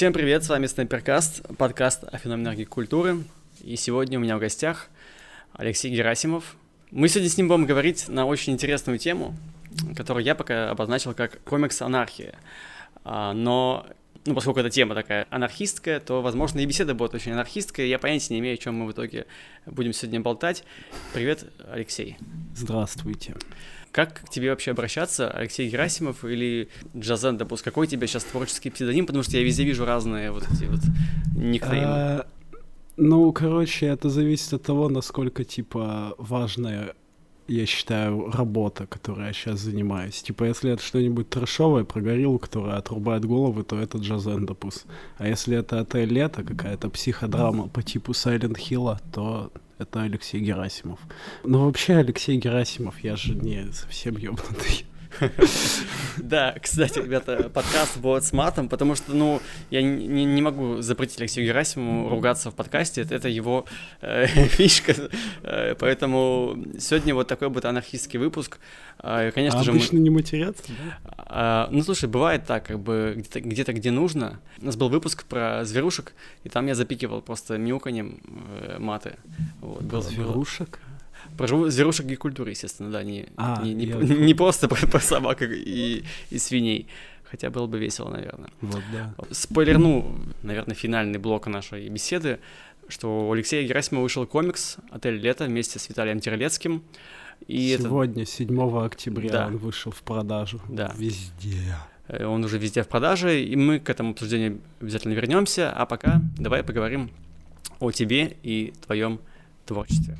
Всем привет, с вами Снайперкаст, подкаст о феноменах гик-культуры. И сегодня у меня в гостях Алексей Герасимов. Мы сегодня с ним будем говорить на очень интересную тему, которую я пока обозначил как комикс-анархия. А, но ну, поскольку эта тема такая анархистская, то, возможно, и беседа будет очень анархистская. Я понятия не имею, о чем мы в итоге будем сегодня болтать. Привет, Алексей. Здравствуйте. Как к тебе вообще обращаться, Алексей Герасимов или Джазен Допус? Какой у тебя сейчас творческий псевдоним? Потому что я везде вижу разные вот эти вот никнеймы. А, ну, короче, это зависит от того, насколько, типа, важная я считаю, работа, которой я сейчас занимаюсь. Типа, если это что-нибудь трэшовое про гориллу, которая отрубает головы, то это Джазендопус. А если это отель лето, какая-то психодрама по типу Silent Hill, то это Алексей Герасимов. Ну, вообще, Алексей Герасимов, я же не совсем ёбнутый. Да, кстати, ребята, подкаст будет с матом, потому что, ну, я не, не могу запретить Алексею Герасимову ругаться в подкасте, это, его э, фишка, э, поэтому сегодня вот такой будет анархистский выпуск. Э, конечно а же, обычно мы... не матерятся, да? Э, ну, слушай, бывает так, как бы где-то, где-то, где нужно. У нас был выпуск про зверушек, и там я запикивал просто мяуканьем э, маты. Вот, зверушек? Про зверушек и культуры, естественно, да, не, а, не, не, я... не просто про, про собак и, и свиней. Хотя было бы весело, наверное. Вот, да. Спойлерну, наверное, финальный блок нашей беседы, что у Алексея Герасимова вышел комикс «Отель лето» вместе с Виталием Терлецким. И Сегодня, это... 7 октября, да. он вышел в продажу. Да. Везде. Э, он уже везде в продаже, и мы к этому обсуждению обязательно вернемся. А пока давай поговорим о тебе и твоем творчестве.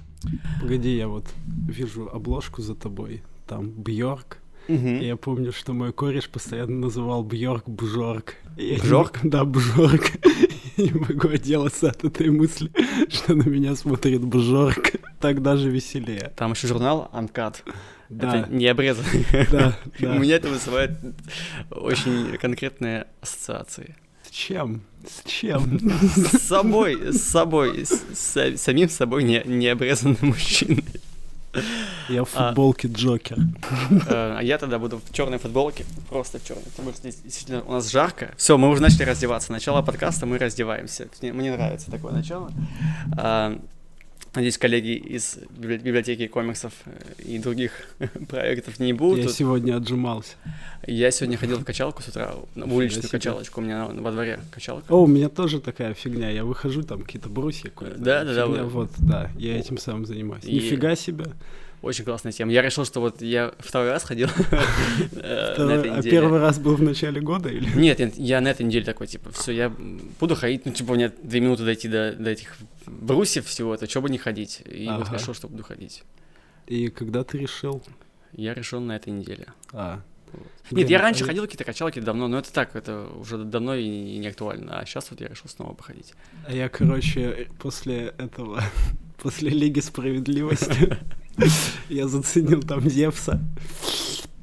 Погоди, я вот вижу обложку за тобой. Там Бьорк. Угу. Я помню, что мой кореш постоянно называл Бьорк Бжорк. Бжорк? Да, Бжорк. Я не могу отделаться от этой мысли, что на меня смотрит Бжорк. Так даже веселее. Там еще журнал Анкат. Да. Это не обрезанный. Да, да. У меня это вызывает очень конкретные ассоциации. С чем? С чем? С собой, с собой, с, с самим собой не, не обрезанным мужчиной. Я в а. футболке а, Джокер. А я тогда буду в черной футболке, просто в черной, потому что здесь действительно у нас жарко. Все, мы уже начали раздеваться. Начало подкаста, мы раздеваемся. Мне, мне нравится такое начало. А, Надеюсь, коллеги из библиотеки комиксов э, и других проектов не будут. Я тут. сегодня отжимался. Я сегодня ходил в качалку с утра, в уличную себе. качалочку, у меня во дворе качалка. О, у меня тоже такая фигня, я выхожу, там какие-то брусья. Да, да, да. Вот, да, я этим самым занимаюсь. И... Нифига себе. Очень классная тема. Я решил, что вот я второй раз ходил на этой А первый раз был в начале года или? Нет, я на этой неделе такой, типа, все, я буду ходить, ну, типа, у меня две минуты дойти до, до этих брусьев всего, это что бы не ходить. И ага. вот решил, что буду ходить. И когда ты решил? Я решил на этой неделе. А. Вот. Нет, я раньше ходил какие-то качалки давно, но это так, это уже давно и не актуально. А сейчас вот я решил снова походить. А я, короче, после этого, после Лиги Справедливости, я заценил там Зевса.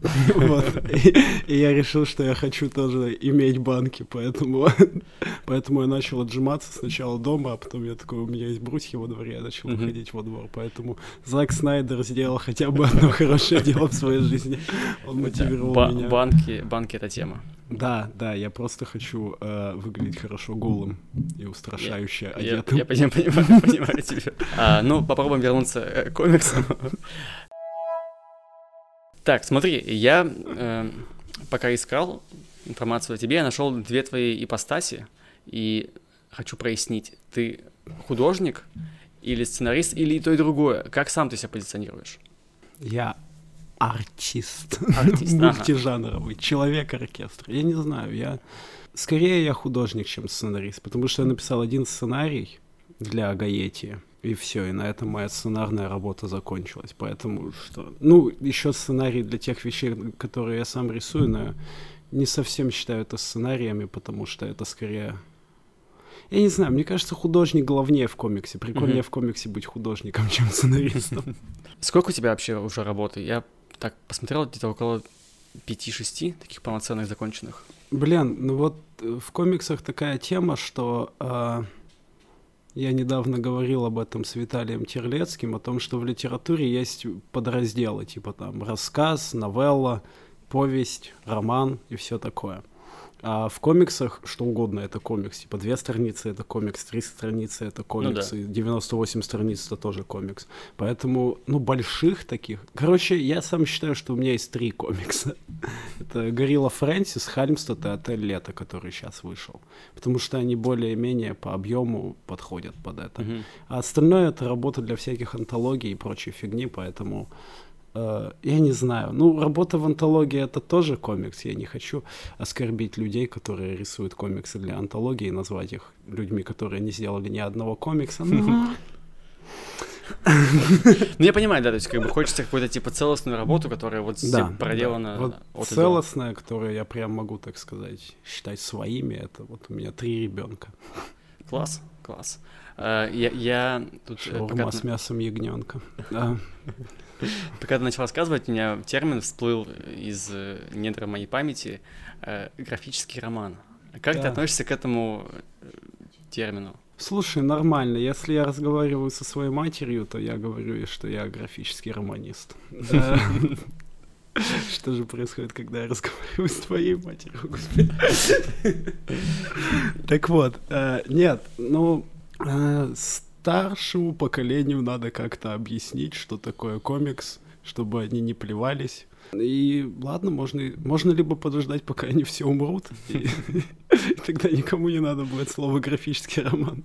Вот. И, и я решил, что я хочу тоже иметь банки, поэтому, поэтому я начал отжиматься сначала дома, а потом я такой, у меня есть брусья во дворе, я начал mm-hmm. ходить во двор, поэтому Зак Снайдер сделал хотя бы одно хорошее дело в своей жизни. Он мотивировал меня. Банки, банки — это тема. Да, да, я просто хочу э, выглядеть хорошо голым и устрашающе я, одетым. Я, я понимаю, понимаю, понимаю тебя. А, ну, попробуем вернуться к комиксам. Так, смотри, я э, пока искал информацию о тебе, я нашел две твои ипостаси, и хочу прояснить, ты художник или сценарист, или и то, и другое. Как сам ты себя позиционируешь? Я артист. Артист, Мультижанровый, ага. человек-оркестр. Я не знаю, я... Скорее я художник, чем сценарист, потому что я написал один сценарий для Гаети, и все, и на этом моя сценарная работа закончилась. Поэтому что... Ну, еще сценарий для тех вещей, которые я сам рисую, но не совсем считаю это сценариями, потому что это скорее... Я не знаю, мне кажется, художник главнее в комиксе. Прикольнее mm-hmm. в комиксе быть художником, чем сценаристом. Сколько у тебя вообще уже работы? Я так посмотрел, где-то около 5-6 таких полноценных законченных. Блин, ну вот э, в комиксах такая тема, что э, я недавно говорил об этом с Виталием Терлецким, о том, что в литературе есть подразделы, типа там рассказ, новелла, повесть, роман и все такое. А в комиксах что угодно это комикс. Типа две страницы это комикс, три страницы это комикс, ну, да. и 98 страниц это тоже комикс. Поэтому, ну, больших таких... Короче, я сам считаю, что у меня есть три комикса. это Горилла Фрэнсис, Хальмстед и Отель Лето, который сейчас вышел. Потому что они более-менее по объему подходят под это. Угу. А остальное это работа для всяких антологий и прочей фигни, поэтому Э, я не знаю. Ну, работа в антологии это тоже комикс. Я не хочу оскорбить людей, которые рисуют комиксы для антологии, назвать их людьми, которые не сделали ни одного комикса. Но... Ну, я понимаю, да, то есть как бы хочется какую-то типа целостную работу, которая вот да, проделана. Да. Вот целостная, которую я прям могу, так сказать, считать своими, это вот у меня три ребенка. Класс, класс. Uh, я, я тут... Э, Шаурма пока... с мясом ягненка. Пока ты начал рассказывать, у меня термин всплыл из э, недр моей памяти э, графический роман. Как да. ты относишься к этому э, термину? Слушай, нормально. Если я разговариваю со своей матерью, то я говорю, что я графический романист. Что же происходит, когда я разговариваю с твоей матерью, господи? Так вот, нет, ну, старшему поколению надо как-то объяснить, что такое комикс, чтобы они не плевались. И ладно, можно, можно либо подождать, пока они все умрут, и, тогда никому не надо будет слово графический роман.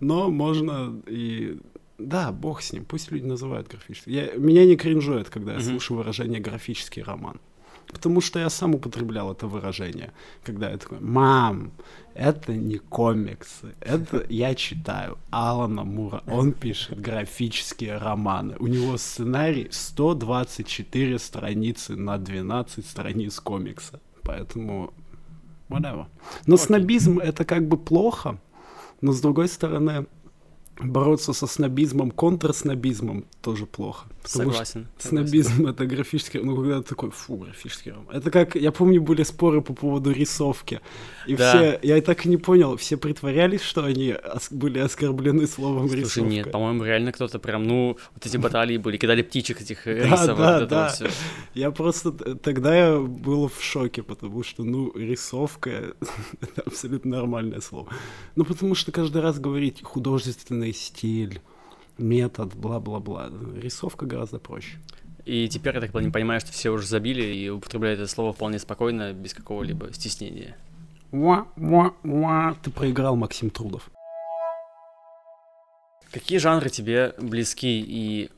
Но можно и да, бог с ним, пусть люди называют графический. Я, меня не кринжует, когда я слышу выражение графический роман. Потому что я сам употреблял это выражение, когда я такой, мам, это не комиксы, это я читаю Алана Мура, он пишет графические романы, у него сценарий 124 страницы на 12 страниц комикса, поэтому whatever. Но okay. снобизм это как бы плохо, но с другой стороны, бороться со снобизмом, контрснобизмом тоже плохо. Потому согласен. Что снобизм это графический, ну когда ты такой, фу, графический роман. Это как, я помню, были споры по поводу рисовки. И да. все, я так и не понял, все притворялись, что они ос- были оскорблены словом Слушай, рисовка. нет, по-моему, реально кто-то прям, ну, вот эти баталии были, кидали птичек этих рисовок. Да, да, да. Все. Я просто, тогда я был в шоке, потому что, ну, рисовка — это абсолютно нормальное слово. Ну, потому что каждый раз говорить художественный стиль, метод, бла-бла-бла. Рисовка гораздо проще. И теперь, я так понимаю, что все уже забили и употребляют это слово вполне спокойно, без какого-либо стеснения. Уа-уа-уа. Ты проиграл, Максим Трудов. Какие жанры тебе близки и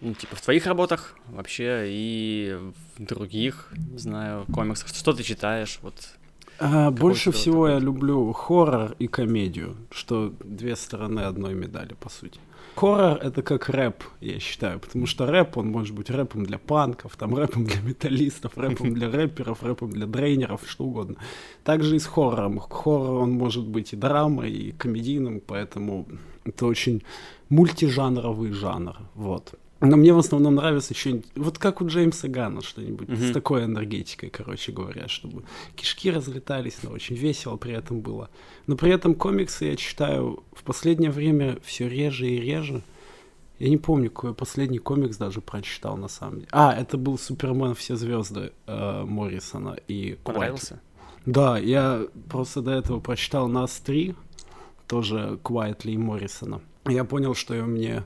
ну, типа в твоих работах вообще и в других, не знаю, комиксах? Что ты читаешь? Вот а, больше всего я люблю хоррор и комедию, что две стороны одной медали, по сути. Хоррор — это как рэп, я считаю, потому что рэп, он может быть рэпом для панков, там рэпом для металлистов, рэпом для рэперов, рэпом для дрейнеров, что угодно. Также и с хоррором. Хоррор, он может быть и драмой, и комедийным, поэтому это очень мультижанровый жанр, вот. Но мне в основном нравится что-нибудь, вот как у Джеймса Гана что-нибудь mm-hmm. с такой энергетикой, короче говоря, чтобы кишки разлетались, но очень весело при этом было. Но при этом комиксы я читаю в последнее время все реже и реже. Я не помню, какой последний комикс даже прочитал на самом деле. А, это был Супермен все звезды э, Моррисона и Понравился? Да, я просто до этого прочитал Нас 3, тоже Квайтли и Моррисона. Я понял, что мне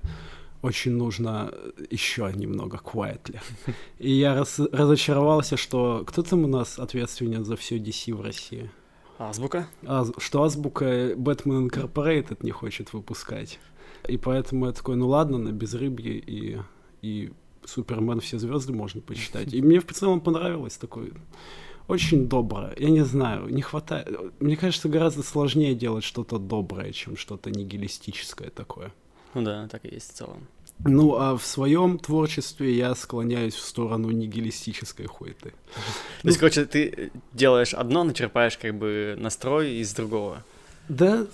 очень нужно еще немного quietly. И я раз, разочаровался, что кто там у нас ответственен за все DC в России? Азбука? А, что Азбука Batman Incorporated не хочет выпускать. И поэтому я такой, ну ладно, на безрыбье и, и Супермен все звезды можно почитать. И мне в целом понравилось такой очень доброе. Я не знаю, не хватает. Мне кажется, гораздо сложнее делать что-то доброе, чем что-то нигилистическое такое. Ну да, так и есть в целом. Ну, а в своем творчестве я склоняюсь в сторону нигилистической хуеты. То есть, короче, ты делаешь одно, начерпаешь как бы настрой из другого. Да,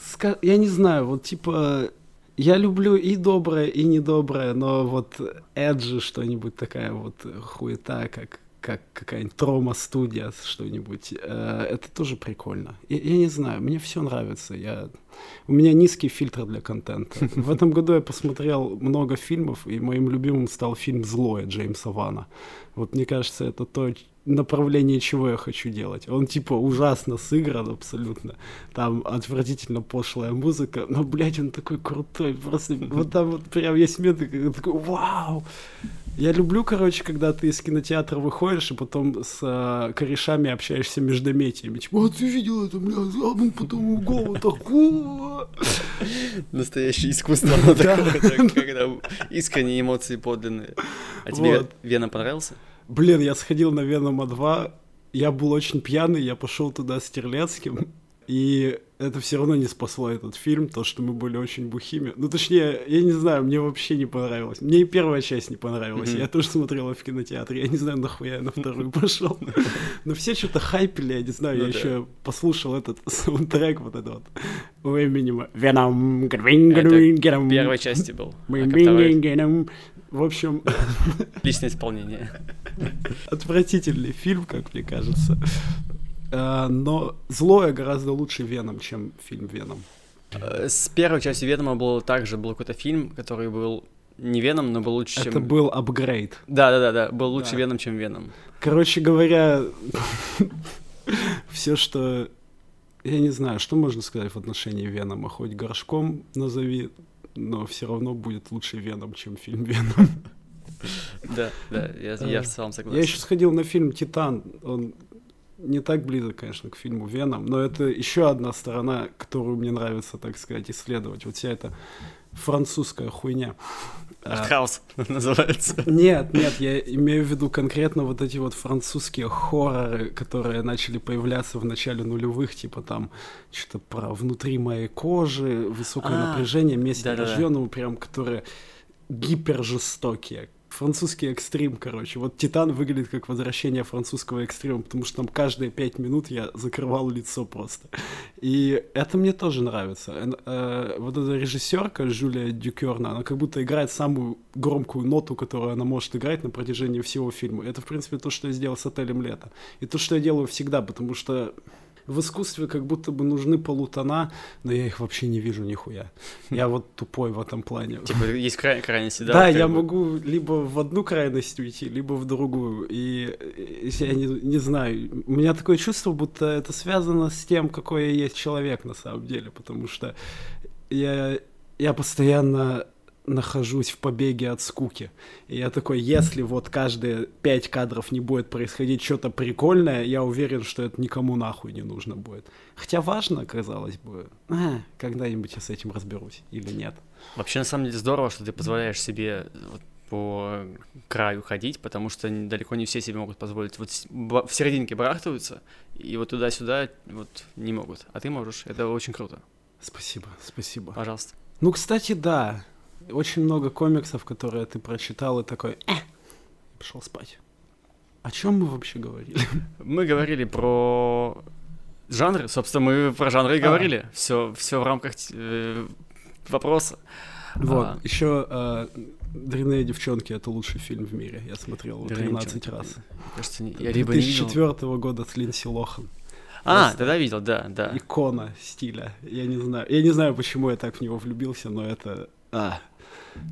я не знаю, вот типа я люблю и доброе, и недоброе, но вот Эджи что-нибудь такая вот хуета, как как какая-нибудь трома-студия, что-нибудь. Э, это тоже прикольно. Я, я не знаю, мне все нравится. Я У меня низкий фильтр для контента. В этом году я посмотрел много фильмов, и моим любимым стал фильм «Злое» Джеймса Вана. Вот мне кажется, это то, направление, чего я хочу делать. Он, типа, ужасно сыгран абсолютно. Там отвратительно пошлая музыка, но, блядь, он такой крутой. Просто вот там вот прям есть моменты, такой, вау! Я люблю, короче, когда ты из кинотеатра выходишь и потом с э, корешами общаешься междометиями. Типа, а ты видел это, бля, ну потом голову такого. Настоящее искусство когда искренние эмоции подлинные. А тебе Вена понравился? Блин, я сходил на Венома 2, я был очень пьяный, я пошел туда с Терлецким, и это все равно не спасло этот фильм, то, что мы были очень бухими. Ну, точнее, я не знаю, мне вообще не понравилось. Мне и первая часть не понравилась. Mm-hmm. Я тоже смотрела в кинотеатре. Я не знаю, нахуя я на вторую пошел. Но все что-то хайпили, я не знаю. Я ну еще послушал этот саундтрек вот этот вот у Эминема. Веном, первой части был. В общем... Личное исполнение. Отвратительный фильм, как мне кажется. Э, но злое гораздо лучше Веном, чем фильм Веном. Э, с первой части Венома был также был какой-то фильм, который был не Веном, но был лучше, Это чем... Это был апгрейд. Да-да-да, да, был лучше да. Веном, чем Веном. Короче говоря, все, что... Я не знаю, что можно сказать в отношении Венома. Хоть горшком назови, но все равно будет лучше Веном, чем фильм Веном. Да, да, я, я в целом согласен. Я еще сходил на фильм «Титан». Он не так близок, конечно, к фильму «Веном», но это еще одна сторона, которую мне нравится, так сказать, исследовать. Вот вся эта французская хуйня. Артхаус называется. Нет, нет, я имею в виду конкретно вот эти вот французские хорроры, которые начали появляться в начале нулевых, типа там что-то про внутри моей кожи, высокое а, напряжение, месть рожденного, прям которые гипержестокие, французский экстрим, короче. Вот Титан выглядит как возвращение французского экстрима, потому что там каждые пять минут я закрывал лицо просто. И это мне тоже нравится. Э, вот эта режиссерка Жюлия Дюкерна, она как будто играет самую громкую ноту, которую она может играть на протяжении всего фильма. Это, в принципе, то, что я сделал с «Отелем лето». И то, что я делаю всегда, потому что в искусстве как будто бы нужны полутона, но я их вообще не вижу нихуя. Я вот тупой в этом плане. Типа есть край крайности, да? Да, я бы... могу либо в одну крайность уйти, либо в другую. И я не, не знаю, у меня такое чувство, будто это связано с тем, какой я есть человек на самом деле, потому что я, я постоянно нахожусь в побеге от скуки. И я такой, если вот каждые пять кадров не будет происходить что-то прикольное, я уверен, что это никому нахуй не нужно будет. Хотя важно, казалось бы, а, когда-нибудь я с этим разберусь или нет. Вообще, на самом деле, здорово, что ты позволяешь себе вот, по краю ходить, потому что далеко не все себе могут позволить. Вот в серединке барахтаются, и вот туда-сюда вот не могут. А ты можешь. Это очень круто. Спасибо, спасибо. Пожалуйста. Ну, кстати, да очень много комиксов, которые ты прочитал и такой, э, пошел спать. О чем мы вообще говорили? Мы говорили про жанры, собственно, мы про жанры и а. говорили. Все, все в рамках э, вопроса. Вот, а. еще э, «Дрянные девчонки» — это лучший фильм в мире. Я смотрел его 13 раз. Кажется, я либо 2004 года с Линдси Лохан. А, Просто тогда видел, да, да. Икона стиля. Я не знаю. Я не знаю, почему я так в него влюбился, но это... А,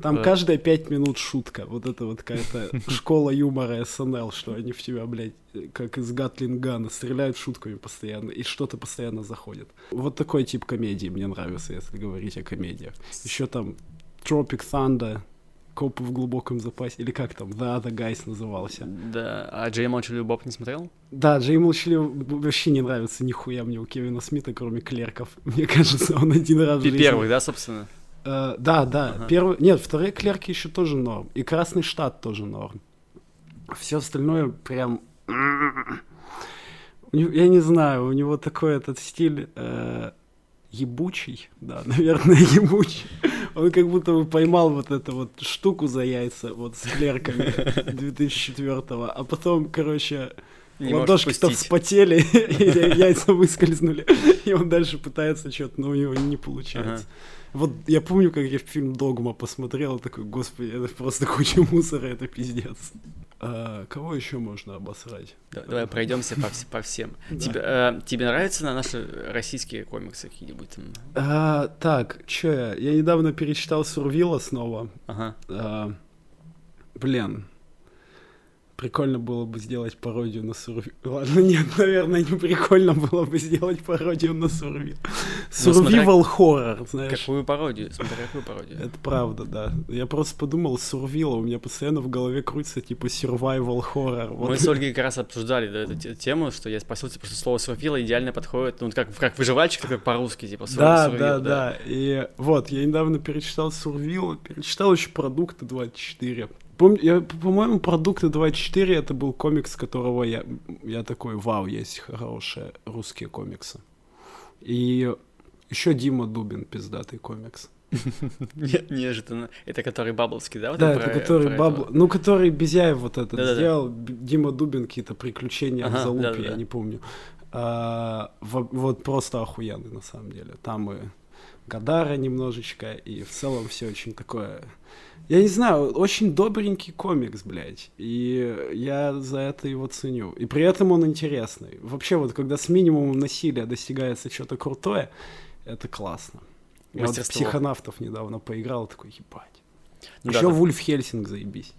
там да. каждые пять минут шутка. Вот это вот какая-то школа юмора СНЛ, что они в тебя, блядь, как из Гатлингана, стреляют шутками постоянно, и что-то постоянно заходит. Вот такой тип комедии мне нравится, если говорить о комедиях. Еще там Tropic Thunder, Копы в глубоком запасе, или как там, The Other Guys назывался. Да, а Джей Молчаливый Боб не смотрел? Да, Джей Молчаливый вообще не нравится нихуя мне у Кевина Смита, кроме клерков. Мне кажется, он один раз. Первый, да, собственно? Э, да, да. Ага. Первый, нет, вторые клерки еще тоже норм. И Красный штат тоже норм. Все остальное прям... Я не знаю, у него такой этот стиль э, ебучий, да, наверное, ебучий. Он как будто бы поймал вот эту вот штуку за яйца, вот с клерками 2004-го, а потом, короче, не ладошки-то вспотели, и яйца выскользнули, и он дальше пытается что-то, но у него не получается. Ага. Вот я помню, как я фильм «Догма» посмотрел, такой, господи, это просто куча мусора, это пиздец. А, кого еще можно обосрать? Да, давай пройдемся по, по всем. Да. Тебе, э, тебе нравятся на наши российские комиксы какие-нибудь там? А, так, что я? Я недавно перечитал Сурвила снова. Ага. А, блин, Прикольно было бы сделать пародию на Сурви. Ладно, нет, наверное, не прикольно было бы сделать пародию на Сурви. Survival хоррор, знаешь. Какую пародию? Смотри, какую пародию. Это правда, да. Я просто подумал, Сурвила, у меня постоянно в голове крутится типа survival хоррор. Вот. Мы с Ольгой как раз обсуждали да, эту тему, что я спросил, типа, что слово Сурвила идеально подходит, ну, как, как выживальщик, только по-русски, типа, сур, да, сурвил, да, да, да. И вот, я недавно перечитал Сурвил, перечитал еще Продукты 24. Помню, я, по-моему, продукты 24 это был комикс, которого я, я такой, вау, есть хорошие русские комиксы. И еще Дима Дубин, пиздатый комикс. Неожиданно. Это который Бабловский, да? да, это который Бабл... Ну, который Безяев вот этот сделал. Дима Дубин какие-то приключения в залупе, я не помню. А, вот просто охуенный, на самом деле. Там и Гадара немножечко, и в целом все очень такое я не знаю, очень добренький комикс, блядь. И я за это его ценю. И при этом он интересный. Вообще, вот когда с минимумом насилия достигается что-то крутое, это классно. Я вот в психонавтов недавно поиграл, такой, ебать. Ну, Еще да, Вульф Хельсинг заебись.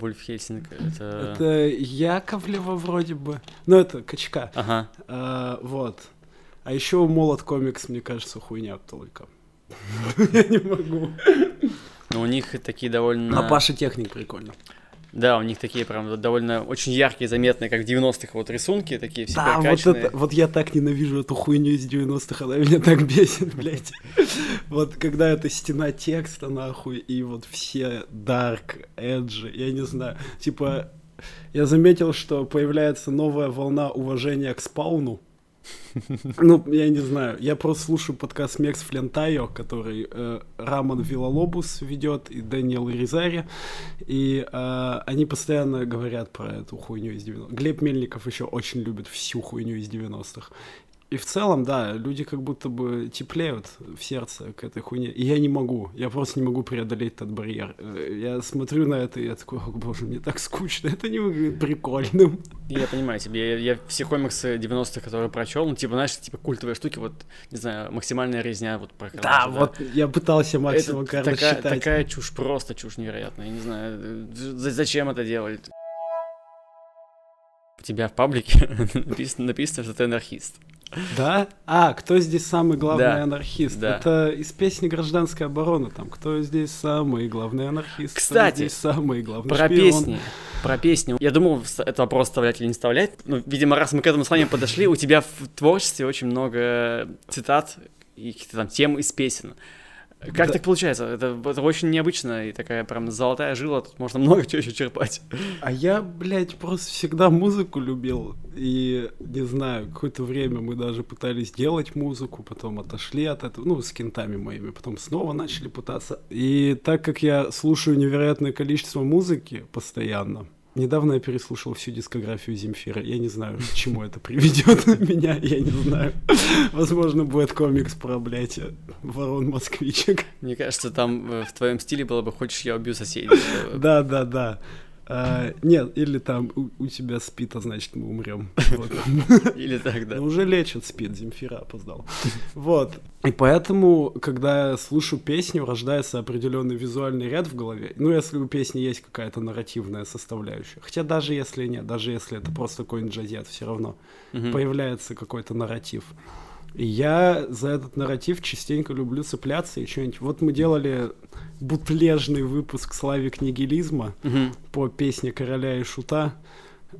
Вульф Хельсинг это... Это Яковлева вроде бы. Ну, это Качка. Ага. А, вот. А еще Молот комикс, мне кажется, хуйня только. Я не могу. Но у них такие довольно... А Паша Техник прикольно. Да, у них такие прям довольно очень яркие, заметные, как в 90-х вот рисунки, такие все Да, вот, это, вот я так ненавижу эту хуйню из 90-х, она меня так бесит, блядь. Вот когда эта стена текста, нахуй, и вот все dark, edge, я не знаю, типа, я заметил, что появляется новая волна уважения к спауну, ну, я не знаю. Я просто слушаю подкаст Мекс Флентайо, который э, Рамон Вилалобус ведет, и Дэниел Ризари. И э, они постоянно говорят про эту хуйню из 90-х. Глеб Мельников еще очень любит всю хуйню из 90-х. И в целом, да, люди как будто бы теплеют в сердце к этой хуйне. И я не могу, я просто не могу преодолеть этот барьер. Э, я смотрю на это, и я такой, о боже, мне так скучно, это не выглядит прикольным. Я понимаю тебе, я, я все комиксы 90-х, которые прочел, ну, типа, знаешь, типа культовые штуки, вот, не знаю, максимальная резня вот про Да, да, вот я пытался максимум, это такая, такая чушь, просто чушь невероятная, я не знаю, э, зачем это делали. Тебя в паблике написано, написано, что ты анархист. Да? А, кто здесь самый главный да. анархист? Да. Это из песни «Гражданская оборона». Там, кто здесь самый главный анархист? Кстати, кто здесь самый главный про шпион? песни. Про песни. Я думал, это вопрос вставлять или не вставлять. Ну, видимо, раз мы к этому с вами подошли, у тебя в творчестве очень много цитат и каких-то там тем из песен. Как да. так получается? Это, это очень необычно, и такая прям золотая жила, тут можно много чего еще черпать. А я, блядь, просто всегда музыку любил, и, не знаю, какое-то время мы даже пытались делать музыку, потом отошли от этого, ну, с кентами моими, потом снова начали пытаться. И так как я слушаю невероятное количество музыки постоянно, Недавно я переслушал всю дискографию Земфира. Я не знаю, к чему это приведет меня, я не знаю. Возможно, будет комикс про, блядь, ворон-москвичек. Мне кажется, там э, в твоем стиле было бы «Хочешь, я убью соседей». Да, да, да. А, нет, или там у, у тебя спит, а значит мы умрем. Или так, да. Но уже лечат спит, Земфира опоздал. Вот. И поэтому, когда я слушаю песню, рождается определенный визуальный ряд в голове. Ну, если у песни есть какая-то нарративная составляющая. Хотя даже если нет, даже если это просто какой-нибудь джазет, все равно появляется какой-то нарратив. Я за этот нарратив частенько люблю цепляться и что-нибудь. Вот мы делали бутлежный выпуск «Славик нигилизма» угу. по песне «Короля и шута».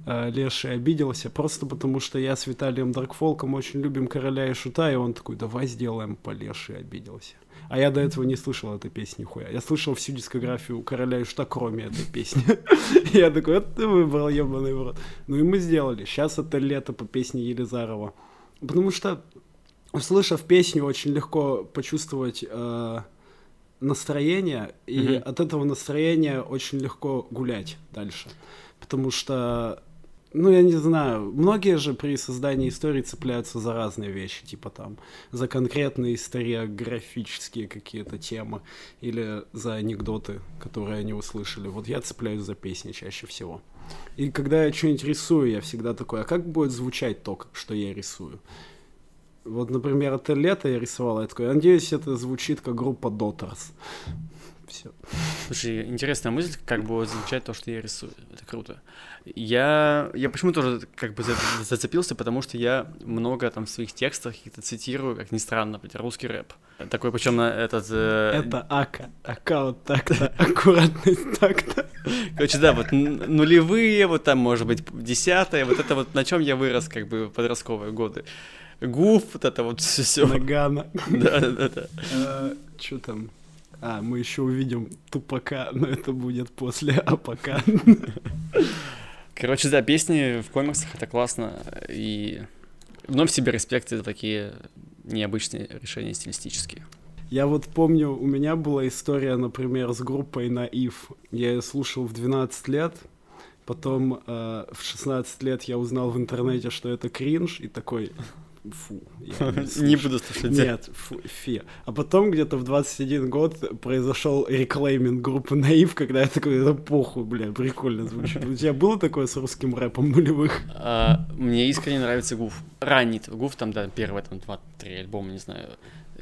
Э, Леший обиделся, просто потому что я с Виталием Даркфолком очень любим «Короля и шута», и он такой, давай сделаем по Леший обиделся. А я до этого не слышал этой песни хуя. Я слышал всю дискографию «Короля и шута», кроме этой песни. Я такой, вот ты выбрал, ебаный в рот. Ну и мы сделали. Сейчас это лето по песне Елизарова. Потому что услышав песню, очень легко почувствовать э, настроение, и mm-hmm. от этого настроения очень легко гулять дальше. Потому что ну, я не знаю, многие же при создании истории цепляются за разные вещи, типа там, за конкретные историографические какие-то темы или за анекдоты, которые они услышали. Вот я цепляюсь за песни чаще всего. И когда я что-нибудь рисую, я всегда такой, а как будет звучать то, что я рисую? Вот, например, это лето я рисовал, я такой, надеюсь, это звучит как группа Dotters. Все. Слушай, интересная мысль, как будет звучать то, что я рисую. Это круто. Я, я почему тоже как бы зацепился, потому что я много там в своих текстах это цитирую, как ни странно, например, русский рэп. Такой, причем на этот... Э... Это ака, вот так-то, аккуратность так-то. Короче, да, вот нулевые, вот там, может быть, десятые, вот это вот на чем я вырос, как бы, в подростковые годы. Гуф, вот это вот все. Нагана. Да, да, да. А, Что там? А, мы еще увидим тупака, но это будет после апака. Короче, да, песни в комиксах это классно. И вновь себе респект за такие необычные решения стилистические. Я вот помню, у меня была история, например, с группой Наив. Я ее слушал в 12 лет, потом э, в 16 лет я узнал в интернете, что это кринж, и такой, фу. Не, не буду слушать. Нет, фу, фи. А потом где-то в 21 год произошел реклейминг группы Наив, когда я такой, это похуй, бля, прикольно звучит. У тебя было такое с русским рэпом нулевых? А, мне искренне нравится Гуф. Ранний Гуф, там, да, первый, там, два-три альбома, не знаю.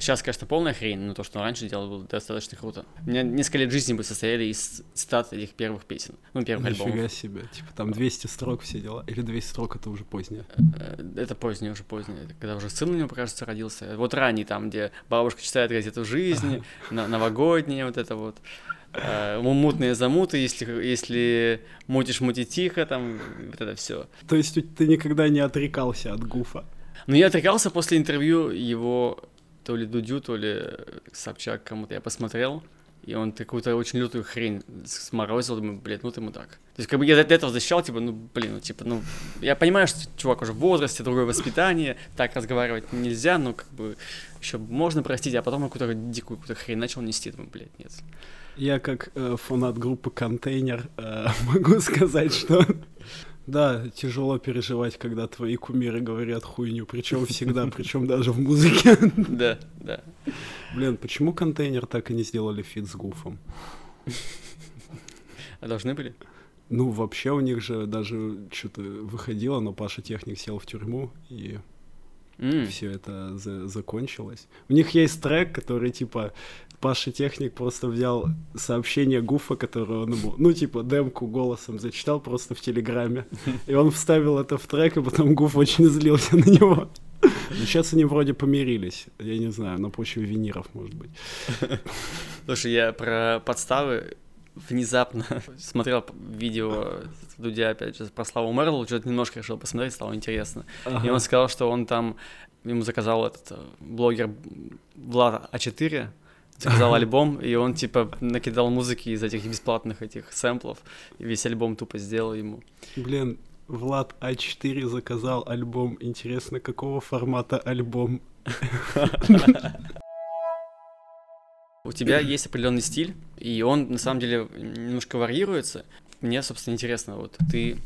Сейчас, конечно, полная хрень, но то, что он раньше делал, было достаточно круто. У меня несколько лет жизни бы состояли из цитат этих первых песен, ну, первых Нифига альбомов. Нифига себе, типа там 200 строк все дела, или 200 строк это уже позднее? Э, это позднее, уже позднее, когда уже сын у него, кажется, родился. Вот ранний там, где бабушка читает газету жизни, новогодние вот это вот э, мутные замуты, если, если мутишь, мути тихо, там, вот это все. То есть ты никогда не отрекался от Гуфа? Ну, я отрекался после интервью его то ли Дудю, то ли Собчак кому-то я посмотрел, и он какую-то очень лютую хрень сморозил, думаю, блядь, ну ты мудак. То есть, как бы я до этого защищал, типа, ну, блин, ну, типа, ну, я понимаю, что чувак уже в возрасте, другое воспитание, так разговаривать нельзя, но, как бы, еще можно простить, а потом какую-то дикую какую-то хрень начал нести, думаю, блядь, нет. Я как э, фанат группы «Контейнер» э, могу сказать, что да, тяжело переживать, когда твои кумиры говорят хуйню, причем всегда, причем даже в музыке. Да, да. Блин, почему контейнер так и не сделали feat с Гуфом? А должны были? Ну, вообще у них же даже что-то выходило, но Паша Техник сел в тюрьму, и mm. все это за закончилось. У них есть трек, который типа Паша Техник просто взял сообщение Гуфа, которое он ему, ну, типа, демку голосом зачитал просто в Телеграме. И он вставил это в трек, и потом Гуф очень злился на него. Но сейчас они вроде помирились. Я не знаю, на почве виниров, может быть. Слушай, я про подставы внезапно смотрел видео Дудя, опять же, про Славу Мерлу, что-то немножко решил посмотреть, стало интересно. Ага. И он сказал, что он там, ему заказал этот э, блогер Влад А4, заказал альбом, и он, типа, накидал музыки из этих бесплатных этих сэмплов, и весь альбом тупо сделал ему. Блин, Влад А4 заказал альбом. Интересно, какого формата альбом? У тебя есть определенный стиль, и он на самом деле немножко варьируется. Мне, собственно, интересно, вот ты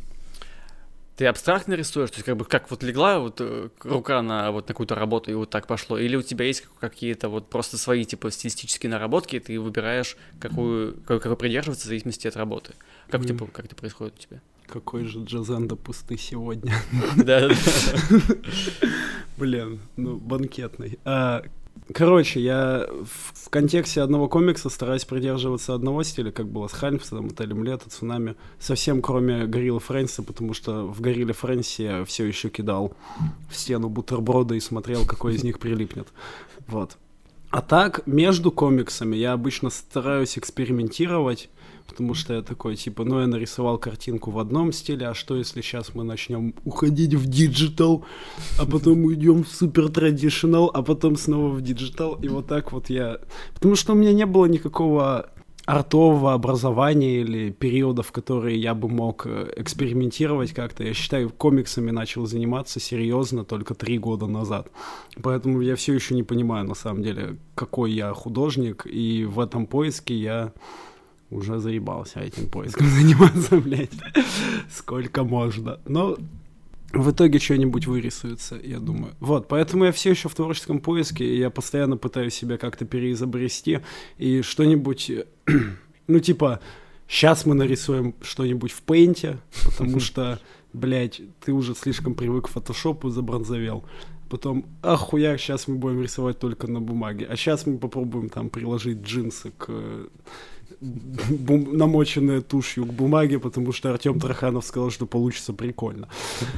ты абстрактно рисуешь, то есть как бы как вот легла вот э, рука на вот на какую-то работу и вот так пошло, или у тебя есть какие-то вот просто свои типа стилистические наработки, и ты выбираешь какую какой, какой придерживаться в зависимости от работы. Как mm. типа как это происходит у тебя? Какой же Джазанда пусты сегодня? Да. Блин, ну банкетный. Короче, я в, в контексте одного комикса стараюсь придерживаться одного стиля, как было с Хальмстедом, Отелем Лето, Цунами. Совсем кроме Горилла Фрэнса, потому что в Горилле Фрэнсе я все еще кидал в стену бутерброда и смотрел, какой из них прилипнет. Вот. А так, между комиксами я обычно стараюсь экспериментировать потому что я такой, типа, ну, я нарисовал картинку в одном стиле, а что, если сейчас мы начнем уходить в digital, а потом уйдем в супер traditional, а потом снова в digital, и вот так вот я... Потому что у меня не было никакого артового образования или периода, в которые я бы мог э, экспериментировать как-то. Я считаю, комиксами начал заниматься серьезно только три года назад. Поэтому я все еще не понимаю, на самом деле, какой я художник, и в этом поиске я уже заебался этим поиском заниматься, блядь. Сколько можно. Но в итоге что-нибудь вырисуется, я думаю. Вот, поэтому я все еще в творческом поиске, и я постоянно пытаюсь себя как-то переизобрести, и что-нибудь, ну, типа, сейчас мы нарисуем что-нибудь в пейнте, потому что, блядь, ты уже слишком привык к фотошопу, забронзовел. Потом, ахуя, сейчас мы будем рисовать только на бумаге. А сейчас мы попробуем там приложить джинсы к бум- намоченная тушью к бумаге, потому что Артем Троханов сказал, что получится прикольно.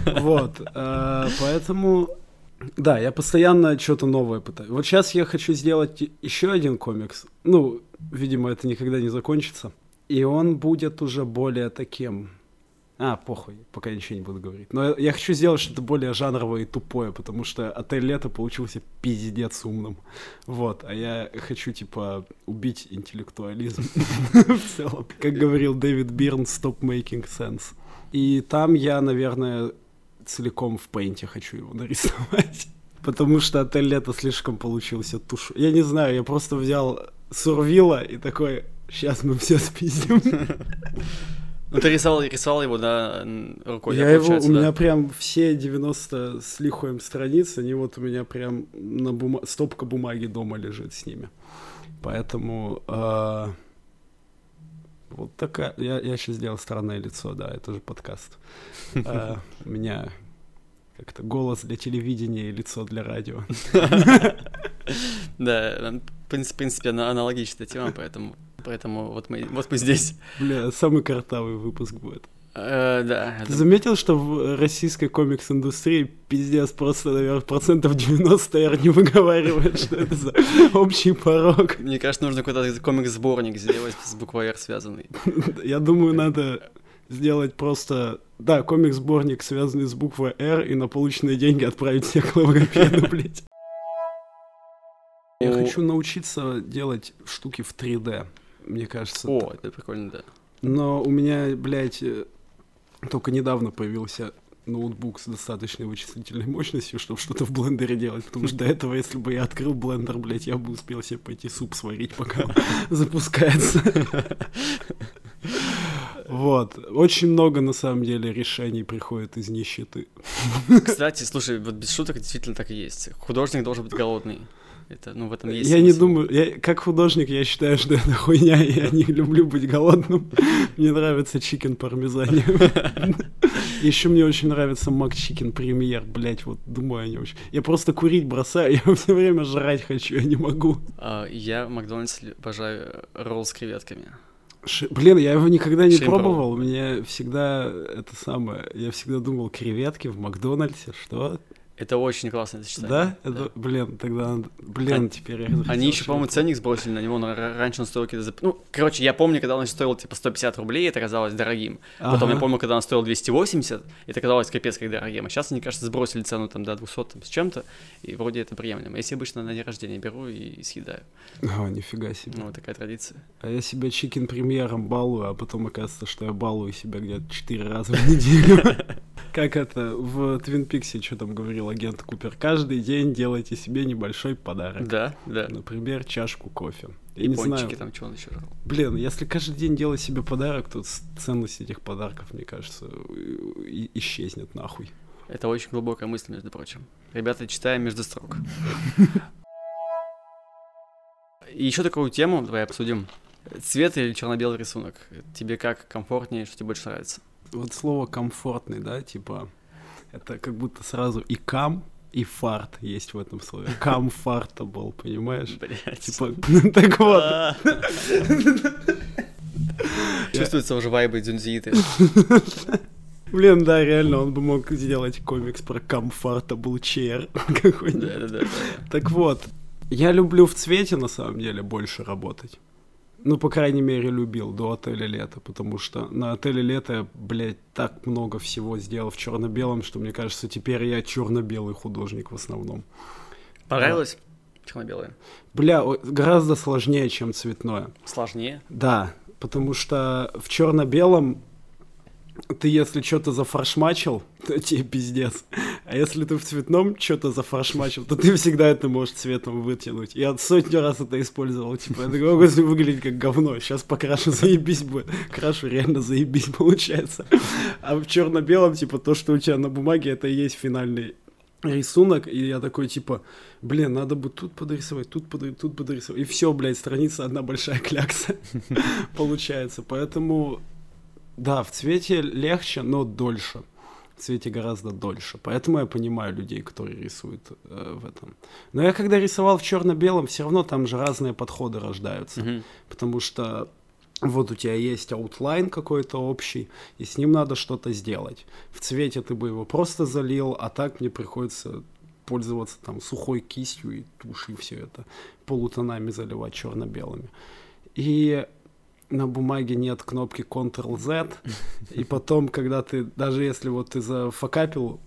Вот, э, поэтому... Да, я постоянно что-то новое пытаюсь. Вот сейчас я хочу сделать еще один комикс. Ну, видимо, это никогда не закончится. И он будет уже более таким а, похуй, пока ничего не буду говорить. Но я хочу сделать что-то более жанровое и тупое, потому что отель лето получился пиздец умным. Вот, а я хочу, типа, убить интеллектуализм в целом. Как говорил Дэвид Бирн, stop making sense. И там я, наверное, целиком в пейнте хочу его нарисовать. Потому что отель лето слишком получился тушу. Я не знаю, я просто взял Сурвила и такой, сейчас мы все спиздим. Ну, ты рисовал, рисовал его, да, рукой, Я его, у да? меня прям все 90 с лихуем страниц, они вот у меня прям на бума... стопка бумаги дома лежит с ними. Поэтому э... вот такая... Я, я сейчас сделал странное лицо, да, это же подкаст. Э, у меня как-то голос для телевидения и лицо для радио. Да, в принципе, аналогичная тема, поэтому Поэтому вот мы, вот мы здесь. Бля, самый картавый выпуск будет. Uh, да. Ты это... заметил, что в российской комикс-индустрии пиздец просто, наверное, процентов 90 R не выговаривает, что это за общий порог. Мне кажется, нужно какой-то комикс-сборник сделать с буквой R связанный. Я думаю, надо сделать просто, да, комикс-сборник, связанный с буквой R, и на полученные деньги отправить всех логопеду, блядь. Я хочу научиться делать штуки в 3D мне кажется. О, это прикольно, да. Но у меня, блядь, э, только недавно появился ноутбук с достаточной вычислительной мощностью, чтобы что-то в блендере делать, потому что до этого, если бы я открыл блендер, блядь, я бы успел себе пойти суп сварить, пока запускается. Вот. Очень много, на самом деле, решений приходит из нищеты. Кстати, слушай, вот без шуток действительно так и есть. Художник должен быть голодный. Это, ну, в этом есть Я смысл. не думаю, я, как художник, я считаю, что это хуйня, я не люблю быть голодным. Мне нравится chicken пармезане. Еще мне очень нравится McChicken Премьер, блять, вот думаю они очень. Я просто курить бросаю, я все время жрать хочу, я не могу. А, я в Макдональдс обожаю ролл с креветками. Ш... Блин, я его никогда не Шимпл. пробовал. Мне всегда это самое. Я всегда думал, креветки в Макдональдсе, что? Это очень классное сочетание. Да? Это, да. блин, тогда, блин, а, теперь я Они еще, по-моему, ценник сбросили на него, но раньше он стоил какие-то... Ну, короче, я помню, когда он стоил, типа, 150 рублей, это казалось дорогим. Ага. Потом я помню, когда он стоил 280, это казалось капец как дорогим. А сейчас, мне кажется, сбросили цену там до 200 там, с чем-то, и вроде это приемлемо. Я себе обычно на день рождения беру и съедаю. О, нифига себе. Ну, вот такая традиция. А я себя чикен премьером балую, а потом оказывается, что я балую себя где-то 4 раза в неделю. Как это в Твин Пиксе, что там говорил агент Купер, каждый день делайте себе небольшой подарок. Да, да. Например, чашку кофе. Я и не пончики знаю. там, что он еще жрал. Блин, если каждый день делать себе подарок, то ценность этих подарков, мне кажется, исчезнет нахуй. Это очень глубокая мысль, между прочим. Ребята, читаем между строк. И еще такую тему давай обсудим. Цвет или черно-белый рисунок? Тебе как комфортнее, что тебе больше нравится? вот слово комфортный, да, типа, это как будто сразу и кам, и фарт есть в этом слове. Comfortable, понимаешь? Блять. Типа, так вот. Чувствуется уже вайбы дзюнзииты. Блин, да, реально, он бы мог сделать комикс про Comfortable Chair какой-нибудь. Да, да, да. Так вот, я люблю в цвете, на самом деле, больше работать. Ну, по крайней мере, любил до отеля лето, потому что на отеле лето я, блядь, так много всего сделал в черно-белом, что мне кажется, теперь я черно-белый художник в основном. Понравилось? Да. Черно-белое. Бля, гораздо сложнее, чем цветное. Сложнее? Да, потому что в черно-белом ты если что-то зафаршмачил, то тебе пиздец. А если ты в цветном что-то зафаршмачил, то ты всегда это можешь цветом вытянуть. Я сотню раз это использовал. Типа, я такой, если выглядеть как говно, сейчас покрашу, заебись будет. Крашу, реально заебись получается. А в черно-белом, типа, то, что у тебя на бумаге, это и есть финальный рисунок, и я такой, типа, блин, надо бы тут подрисовать, тут, под, тут подрисовать. И все, блядь, страница одна большая клякса получается. Поэтому, да, в цвете легче, но дольше. В цвете гораздо дольше. Поэтому я понимаю людей, которые рисуют э, в этом. Но я когда рисовал в черно-белом, все равно там же разные подходы рождаются. Mm-hmm. Потому что вот у тебя есть outline какой-то общий, и с ним надо что-то сделать. В цвете ты бы его просто залил, а так мне приходится пользоваться там сухой кистью и тушью все это полутонами заливать черно-белыми. И на бумаге нет кнопки Ctrl-Z, и потом, когда ты, даже если вот ты зафакапил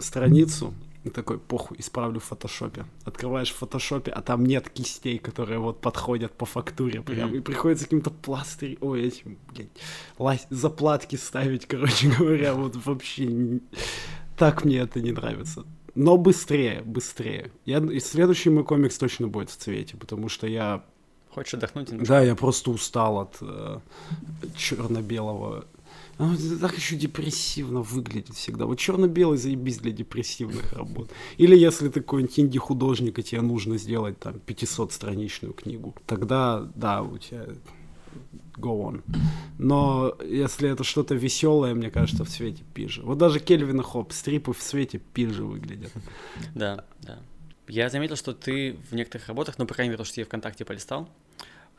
страницу, и такой, похуй, исправлю в фотошопе. Открываешь в фотошопе, а там нет кистей, которые вот подходят по фактуре прям. Mm-hmm. И приходится каким-то пластырь, ой, этим, блядь, лазь, заплатки ставить, короче говоря, вот вообще так мне это не нравится. Но быстрее, быстрее. Я, и следующий мой комикс точно будет в цвете, потому что я... Хочешь отдохнуть? Да, я просто устал от э, черно-белого оно так еще депрессивно выглядит всегда. Вот черно-белый заебись для депрессивных работ. Или если ты какой-нибудь инди-художник, и тебе нужно сделать там 500-страничную книгу, тогда, да, у тебя go on. Но если это что-то веселое, мне кажется, в цвете пижи. Вот даже Кельвина Хоп, стрипы в цвете пижи выглядят. Да, да. Я заметил, что ты в некоторых работах, ну, по крайней мере, то, что я ВКонтакте полистал,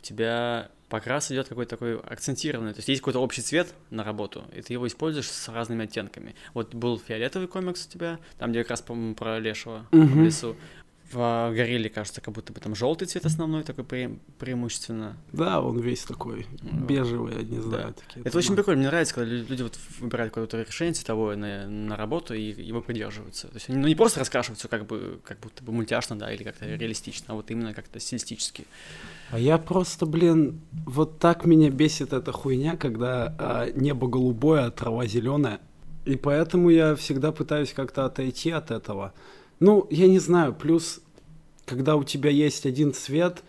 тебя покрас идет какой-то такой акцентированный. То есть есть какой-то общий цвет на работу, и ты его используешь с разными оттенками. Вот был фиолетовый комикс у тебя, там, где как раз, по-моему, про лешего uh-huh. в лесу. В Горилле, кажется, как будто бы там желтый цвет основной, такой пре- преимущественно. Да, он весь такой бежевый, я не знаю. Да. Такие Это очень прикольно, мне нравится, когда люди вот выбирают какое-то решение цветовое на, на работу и его придерживаются. То есть они ну, не просто раскрашиваются как бы как будто бы мультяшно, да, или как-то реалистично, а вот именно как-то стилистически. А я просто, блин, вот так меня бесит эта хуйня, когда а, небо голубое, а трава зеленая. И поэтому я всегда пытаюсь как-то отойти от этого. Ну, я не знаю, плюс, когда у тебя есть один цвет,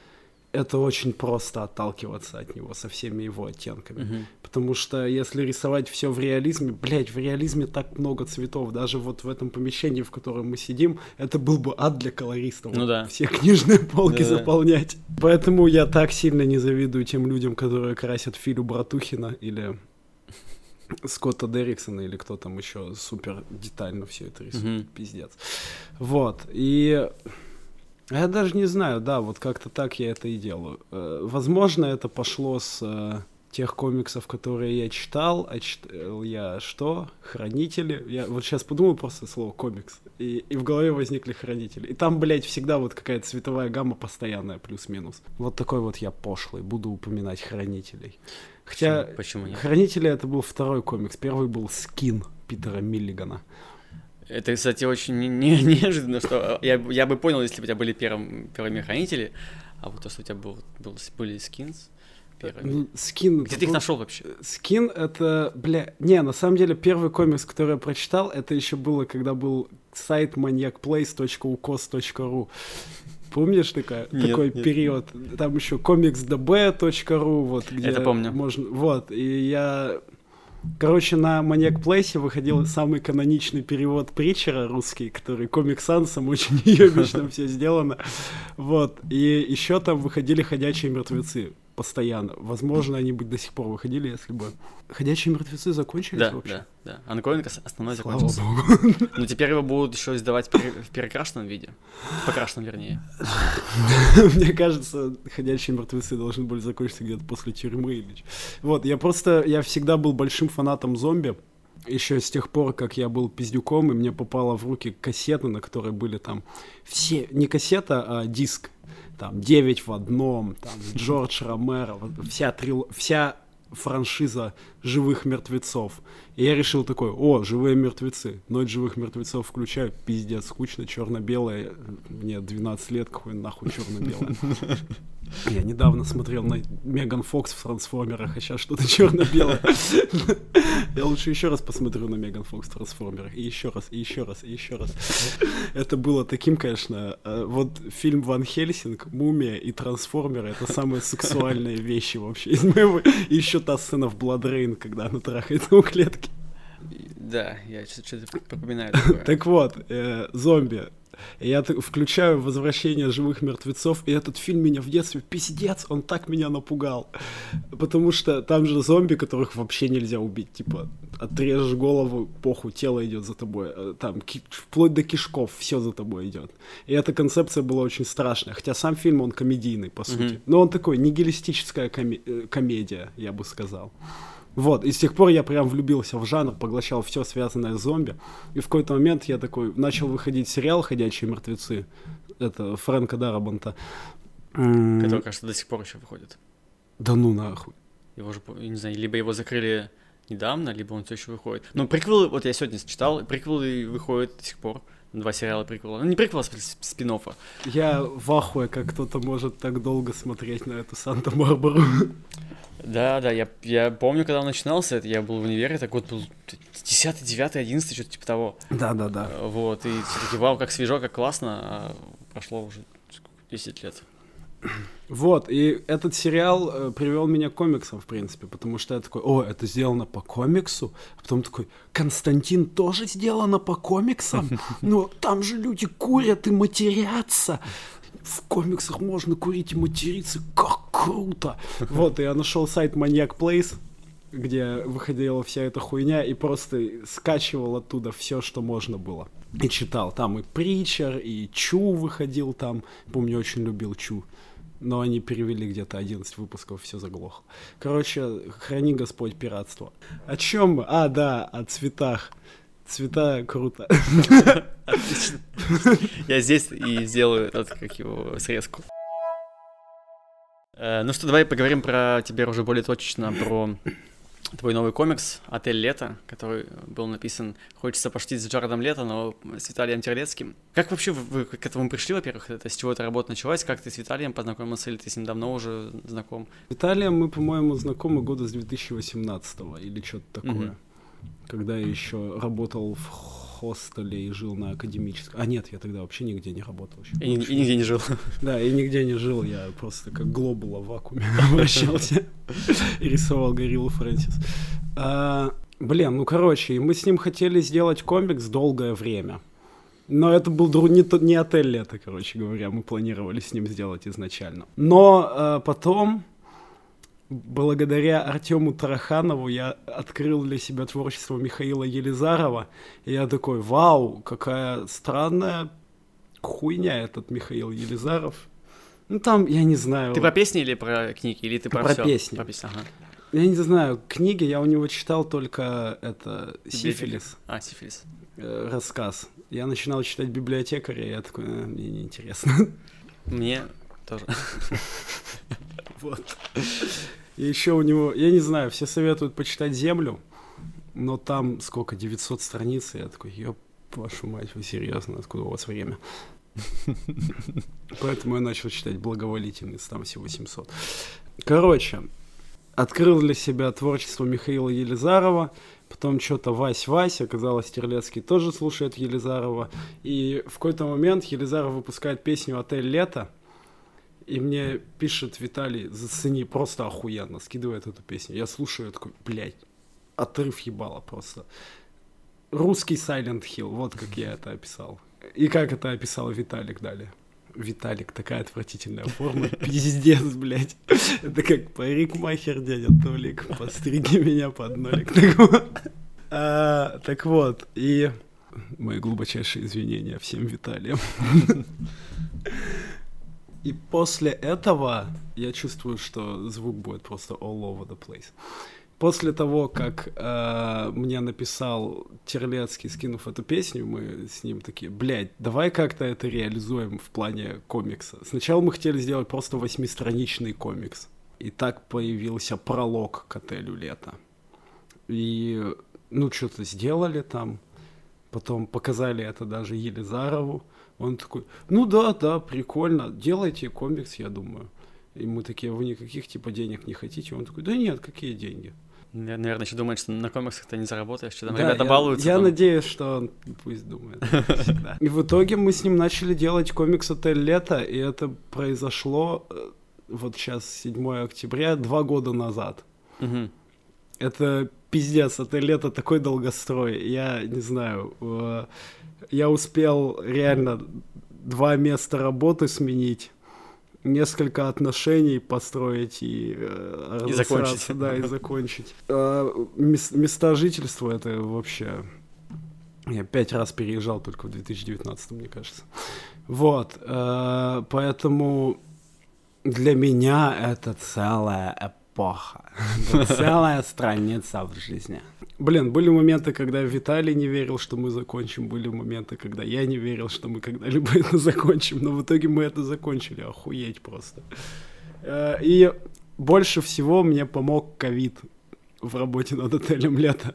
это очень просто отталкиваться от него со всеми его оттенками. Uh-huh. Потому что если рисовать все в реализме, блядь, в реализме так много цветов. Даже вот в этом помещении, в котором мы сидим, это был бы ад для колористов. Ну да. Все книжные полки да, заполнять. Да. Поэтому я так сильно не завидую тем людям, которые красят Филю Братухина или Скотта Дерриксона или кто там еще супер детально все это рисует. Mm-hmm. Пиздец. Вот. И я даже не знаю, да, вот как-то так я это и делаю. Э, возможно, это пошло с э, тех комиксов, которые я читал, а читал я что? Хранители. Я вот сейчас подумал просто слово комикс, и, и в голове возникли хранители. И там, блядь, всегда вот какая-то цветовая гамма постоянная, плюс-минус. Вот такой вот я пошлый, буду упоминать хранителей. Хотя почему, почему нет? хранители это был второй комикс, первый был скин Питера Миллигана. Это, кстати, очень не, не, неожиданно, что я, я бы понял, если бы у тебя были первым, первыми хранители, а вот то, что у тебя был, был, были скинс, первыми. Ну, скин... Где ты их нашел вообще? Скин это, бля... Не, на самом деле, первый комикс, который я прочитал, это еще было, когда был сайт maniacplace.ukos.ru. Помнишь такая, нет, такой нет. период? Там еще комиксдб.ру, вот где Это помню. Можно, вот, и я Короче, на Маньяк Плейсе выходил самый каноничный перевод Притчера русский, который комик Сансом очень ебично все сделано. Вот. И еще там выходили ходячие мертвецы постоянно. Возможно, они бы до сих пор выходили, если бы... Ходячие мертвецы закончились да, вообще? Да, да. Анкоинг основной Слава закончился. богу. Ну, теперь его будут еще издавать в перекрашенном виде. Покрашенном, вернее. Мне кажется, ходячие мертвецы должны были закончиться где-то после тюрьмы. Вот, я просто... Я всегда был большим фанатом зомби еще с тех пор, как я был пиздюком, и мне попала в руки кассеты, на которой были там все, не кассета, а диск там «Девять в одном», там Джордж Ромеро, вся, трил... вся франшиза «Живых мертвецов». И я решил такой, о, живые мертвецы. Ночь живых мертвецов включаю, пиздец, скучно, черно-белое. Мне 12 лет, какой нахуй черно-белое. Я недавно смотрел на Меган Фокс в трансформерах, а сейчас что-то черно-белое. Я лучше еще раз посмотрю на Меган Фокс в трансформерах. И еще раз, и еще раз, и еще раз. Это было таким, конечно. Э, вот фильм Ван Хельсинг, Мумия и трансформеры это самые сексуальные вещи вообще из моего. И еще та сцена в Rain, когда она трахается у клетки. Да, я что-то припоминаю. Так вот, э, зомби я включаю «Возвращение живых мертвецов», и этот фильм меня в детстве, пиздец, он так меня напугал. Потому что там же зомби, которых вообще нельзя убить. Типа, отрежешь голову, похуй, тело идет за тобой. Э, там, вплоть до кишков, все за тобой идет. И эта концепция была очень страшная. Хотя сам фильм, он комедийный, по сути. Mm-hmm. Но он такой, нигилистическая коме- э, комедия, я бы сказал. Вот, и с тех пор я прям влюбился в жанр, поглощал все связанное с зомби. И в какой-то момент я такой, начал выходить сериал «Ходячие мертвецы». Это Фрэнка Дарабонта. Который, кажется, до сих пор еще выходит. Да ну нахуй. Его же, не знаю, либо его закрыли недавно, либо он все еще выходит. Ну, приквелы, вот я сегодня читал, приквелы выходят до сих пор. Два сериала приквела. Ну, не приквела, а спин -оффа. Я в ахуе, как кто-то может так долго смотреть на эту Санта-Барбару. Да, да, я, я помню, когда он начинался, это я был в универе, так год был 10, 9, 11, что-то типа того. Да, да, да. Вот, и все-таки, вау, как свежо, как классно, а прошло уже 10 лет. Вот, и этот сериал э, привел меня к комиксам, в принципе, потому что я такой, о, это сделано по комиксу, а потом такой, Константин тоже сделано по комиксам? Ну, там же люди курят и матерятся в комиксах можно курить и материться, как круто! Вот, я нашел сайт Maniac Place, где выходила вся эта хуйня, и просто скачивал оттуда все, что можно было. И читал. Там и Притчер, и Чу выходил там. Помню, очень любил Чу. Но они перевели где-то 11 выпусков, все заглохло. Короче, храни Господь пиратство. О чем мы? А, да, о цветах. Цвета круто. Я здесь и сделаю этот, как его, срезку. Э, ну что, давай поговорим про теперь уже более точечно про твой новый комикс «Отель Лето», который был написан, хочется пошутить с Джаредом Лето, но с Виталием Терлецким. Как вообще вы к этому пришли, во-первых? Это с чего эта работа началась? Как ты с Виталием познакомился, или ты с ним давно уже знаком? Виталием мы, по-моему, знакомы года с 2018 или что-то такое. Mm-hmm когда я еще работал в хостеле и жил на академическом. А нет, я тогда вообще нигде не работал. Еще. И, и нигде не жил. Да, и нигде не жил, я просто как глобула в вакууме обращался и рисовал Гориллу Фрэнсис. А, блин, ну короче, мы с ним хотели сделать комикс долгое время. Но это был друг, не, не отель лето, короче говоря, мы планировали с ним сделать изначально. Но а, потом благодаря Артему Тараханову я открыл для себя творчество Михаила Елизарова, и я такой, вау, какая странная хуйня этот Михаил Елизаров. Ну там, я не знаю. Ты про песни или про книги, или ты про, про всё? песни? Про песни, ага. Я не знаю, книги я у него читал только это «Сифилис». А, «Сифилис». Э, рассказ. Я начинал читать «Библиотекаря», и я такой, э, мне неинтересно. Мне тоже. Вот. И еще у него, я не знаю, все советуют почитать «Землю», но там сколько, 900 страниц, и я такой, ёб вашу мать, вы серьезно, откуда у вас время? Поэтому я начал читать «Благоволительниц», там всего 700. Короче, открыл для себя творчество Михаила Елизарова, потом что-то Вась-Вась, оказалось, Терлецкий тоже слушает Елизарова, и в какой-то момент Елизаров выпускает песню «Отель лето», и мне пишет Виталий, зацени, просто охуенно, скидывает эту песню. Я слушаю, я такой, блядь, отрыв ебало просто. Русский Silent Hill, вот как я это описал. И как это описал Виталик далее. Виталик, такая отвратительная форма. Пиздец, блядь. Это как парикмахер, дядя Толик. Постриги меня под нолик. А, так вот, и мои глубочайшие извинения всем Виталиям. И после этого я чувствую, что звук будет просто all over the place. После того, как э, мне написал Терлецкий, скинув эту песню, мы с ним такие, блядь, давай как-то это реализуем в плане комикса. Сначала мы хотели сделать просто восьмистраничный комикс. И так появился пролог к отелю лето. И ну, что-то сделали там, потом показали это даже Елизарову, он такой, ну да, да, прикольно, делайте комикс, я думаю. И мы такие, вы никаких типа денег не хотите? Он такой, да нет, какие деньги? Наверное, еще думает, что на комиксах ты не заработаешь, что там да, ребята я, балуются. Я там. надеюсь, что он пусть думает всегда. И в итоге мы с ним начали делать комикс «Отель лето», и это произошло э, вот сейчас, 7 октября, два года назад. Угу. Это пиздец, «Отель лето» такой долгострой. Я не знаю, э, я успел реально два места работы сменить несколько отношений построить и, э, и закончить. Да, и закончить. Э, места жительства это вообще... Я пять раз переезжал только в 2019, мне кажется. Вот, э, поэтому для меня это целая эпоха, целая страница в жизни. Блин, были моменты, когда Виталий не верил, что мы закончим, были моменты, когда я не верил, что мы когда-либо это закончим, но в итоге мы это закончили, охуеть просто. Э, и больше всего мне помог ковид в работе над отелем лето.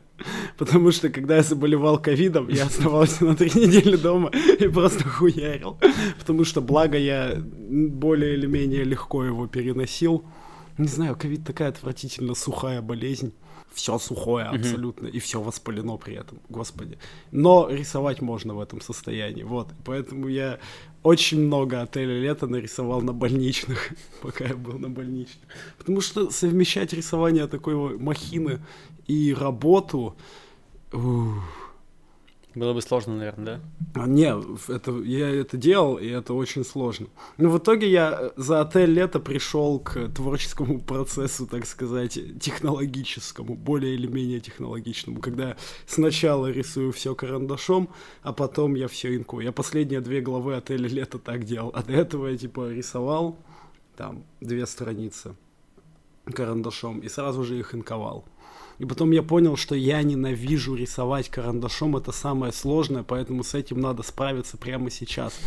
Потому что, когда я заболевал ковидом, я оставался на три недели дома и просто хуярил. Потому что, благо, я более или менее легко его переносил. Не знаю, ковид такая отвратительно сухая болезнь все сухое абсолютно, mm-hmm. и все воспалено при этом, господи. Но рисовать можно в этом состоянии, вот. Поэтому я очень много отелей лета нарисовал на больничных, пока я был на больничных. Потому что совмещать рисование такой махины и работу... Ух, было бы сложно, наверное, да? А, не, это, я это делал, и это очень сложно. Но в итоге я за отель лето пришел к творческому процессу, так сказать, технологическому, более или менее технологичному, когда сначала рисую все карандашом, а потом я все инкую. Я последние две главы отеля лето так делал, а до этого я типа рисовал там две страницы карандашом и сразу же их инковал. И потом я понял, что я ненавижу рисовать карандашом, это самое сложное, поэтому с этим надо справиться прямо сейчас.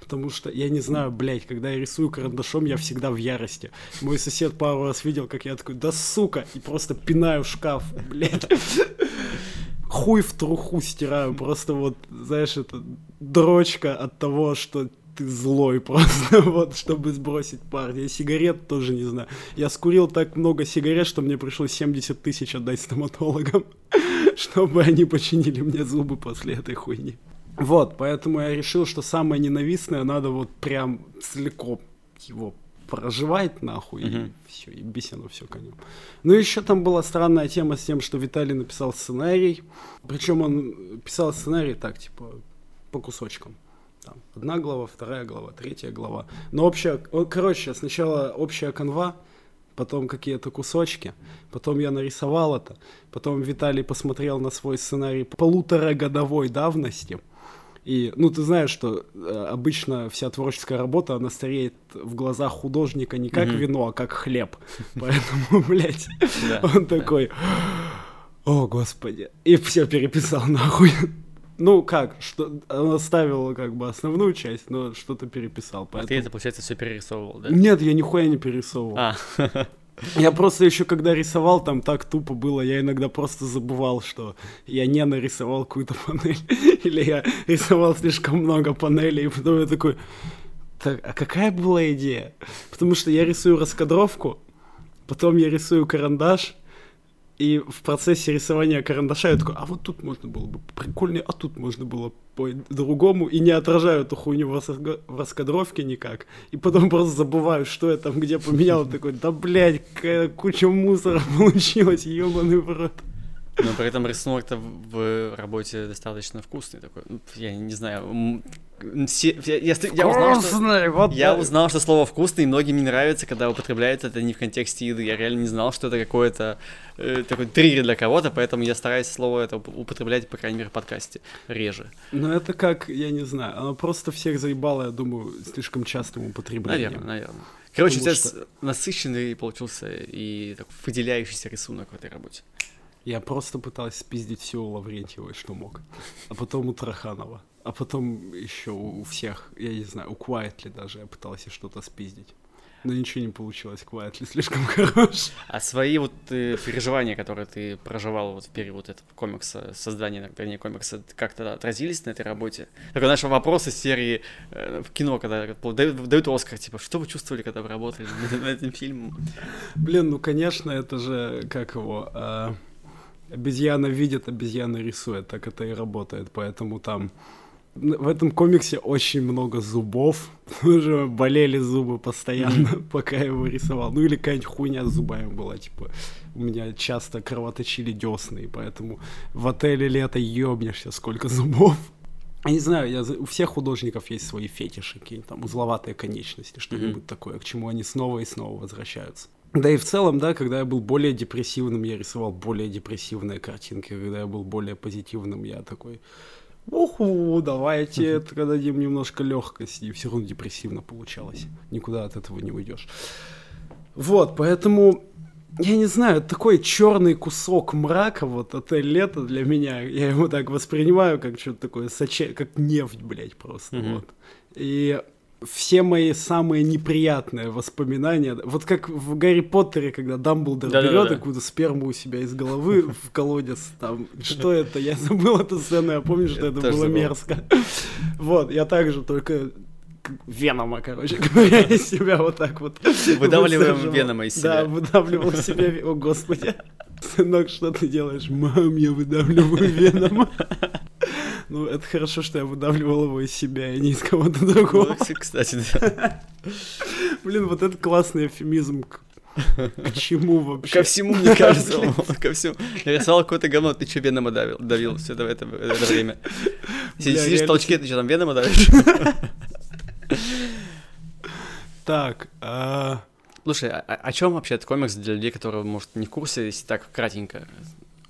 Потому что, я не знаю, блядь, когда я рисую карандашом, я всегда в ярости. Мой сосед пару раз видел, как я такой, да сука, и просто пинаю шкаф, блядь. Хуй в труху стираю, просто вот, знаешь, это дрочка от того, что ты злой просто, вот, чтобы сбросить пар. Я сигарет тоже не знаю. Я скурил так много сигарет, что мне пришлось 70 тысяч отдать стоматологам, чтобы они починили мне зубы после этой хуйни. Вот, поэтому я решил, что самое ненавистное надо вот прям целиком его проживать нахуй, uh-huh. и все, и бесено все конем. Ну, еще там была странная тема с тем, что Виталий написал сценарий. Причем он писал сценарий так, типа, по кусочкам. Там одна глава, вторая глава, третья глава. Но общая, короче, сначала общая канва, потом какие-то кусочки, потом я нарисовал это, потом Виталий посмотрел на свой сценарий полуторагодовой давности, и, ну, ты знаешь, что э, обычно вся творческая работа, она стареет в глазах художника не как mm-hmm. вино, а как хлеб. Поэтому, блядь, он такой, о, господи, и все переписал нахуй. Ну как, что он оставил как бы основную часть, но что-то переписал. Поэтому... А ты это, получается, все перерисовывал, да? Нет, я нихуя не перерисовывал. А. Я просто еще когда рисовал, там так тупо было, я иногда просто забывал, что я не нарисовал какую-то панель, или я рисовал слишком много панелей, и потом я такой, так, а какая была идея? Потому что я рисую раскадровку, потом я рисую карандаш, и в процессе рисования карандаша я такой, а вот тут можно было бы прикольнее, а тут можно было по-другому, и не отражаю эту хуйню в раскадровке никак. И потом просто забываю, что я там где поменял, такой, да блядь, куча мусора получилась, ебаный в рот. Но при этом рисунок-то в работе достаточно вкусный такой. Ну, я не знаю. Все, я, я, я, узнал, что, вот я узнал, что слово вкусный многим не нравится, когда употребляется это не в контексте еды. Я реально не знал, что это какое-то э, такой триггер для кого-то, поэтому я стараюсь слово это употреблять, по крайней мере, в подкасте реже. Ну, это как, я не знаю, оно просто всех заебало, я думаю, слишком частым употреблением. Наверное, наверное. Короче, Потому у тебя что... насыщенный получился и так, выделяющийся рисунок в этой работе. Я просто пытался спиздить все у Лаврентьева, что мог. А потом у Траханова. а потом еще у всех, я не знаю, у Quietly даже я пытался что-то спиздить. Но ничего не получилось, Quietly слишком хорош. А свои вот э, переживания, которые ты проживал вот в период этого комикса, создания, вернее, комикса, как-то отразились на этой работе? Такой наш вопрос из серии э, в кино, когда дают, дают Оскар, типа, что вы чувствовали, когда вы работали над, над этим фильмом? Блин, ну, конечно, это же, как его, э, обезьяна видит, обезьяна рисует, так это и работает, поэтому там в этом комиксе очень много зубов. Уже болели зубы постоянно, пока я его рисовал. Ну или какая-нибудь хуйня с зубами была, типа у меня часто кровоточили десны, и поэтому в отеле лето ёбнешься, сколько зубов. Я не знаю, я, у всех художников есть свои фетиши, какие-нибудь там узловатые конечности, что-нибудь mm-hmm. такое, к чему они снова и снова возвращаются. Да и в целом, да, когда я был более депрессивным, я рисовал более депрессивные картинки, когда я был более позитивным, я такой, уху, давайте uh-huh. дадим немножко легкости, и все равно депрессивно получалось. Никуда от этого не уйдешь. Вот, поэтому я не знаю, такой черный кусок мрака, вот это лето для меня, я его так воспринимаю, как что-то такое, соче... как нефть, блядь, просто. Вот. И все мои самые неприятные воспоминания. Вот как в Гарри Поттере, когда Дамблдор да, берет да, да. какую-то сперму у себя из головы в колодец. Там, что это? Я забыл эту сцену, я помню, что это было мерзко. Вот, я также только Венома, короче говоря, из себя вот так вот. Выдавливаем Венома из себя. Да, выдавливал себя, о господи. Сынок, что ты делаешь? Мам, я выдавливаю Венома. Ну, это хорошо, что я выдавливал его из себя, и не из кого-то другого. Ну, кстати, да. Блин, вот это классный эфемизм к, чему вообще? Ко всему, мне кажется, ко всему. Я рисовал какое-то говно, ты что, Венома давил, давил все это, это, это время? Сидишь в толчке, ты что, там Венома давишь? Так, а... Слушай, а, о чем вообще этот комикс для людей, которые, может, не в курсе, если так кратенько?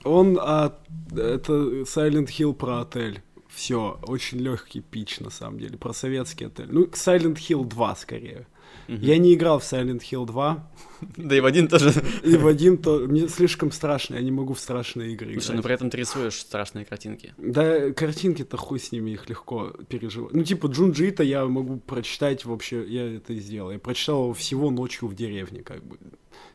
Он, а, это Silent Hill про отель. Все, очень легкий pitch, на самом деле, про советский отель. Ну, Silent Hill 2, скорее. Угу. Я не играл в Silent Hill 2. Да и в один тоже. И в один то... Мне слишком страшно, я не могу в страшные игры Слушай, но при этом ты рисуешь страшные картинки. Да, картинки-то хуй с ними, их легко переживать. Ну, типа, Джунджи Ито я могу прочитать вообще, я это и сделал. Я прочитал его всего ночью в деревне, как бы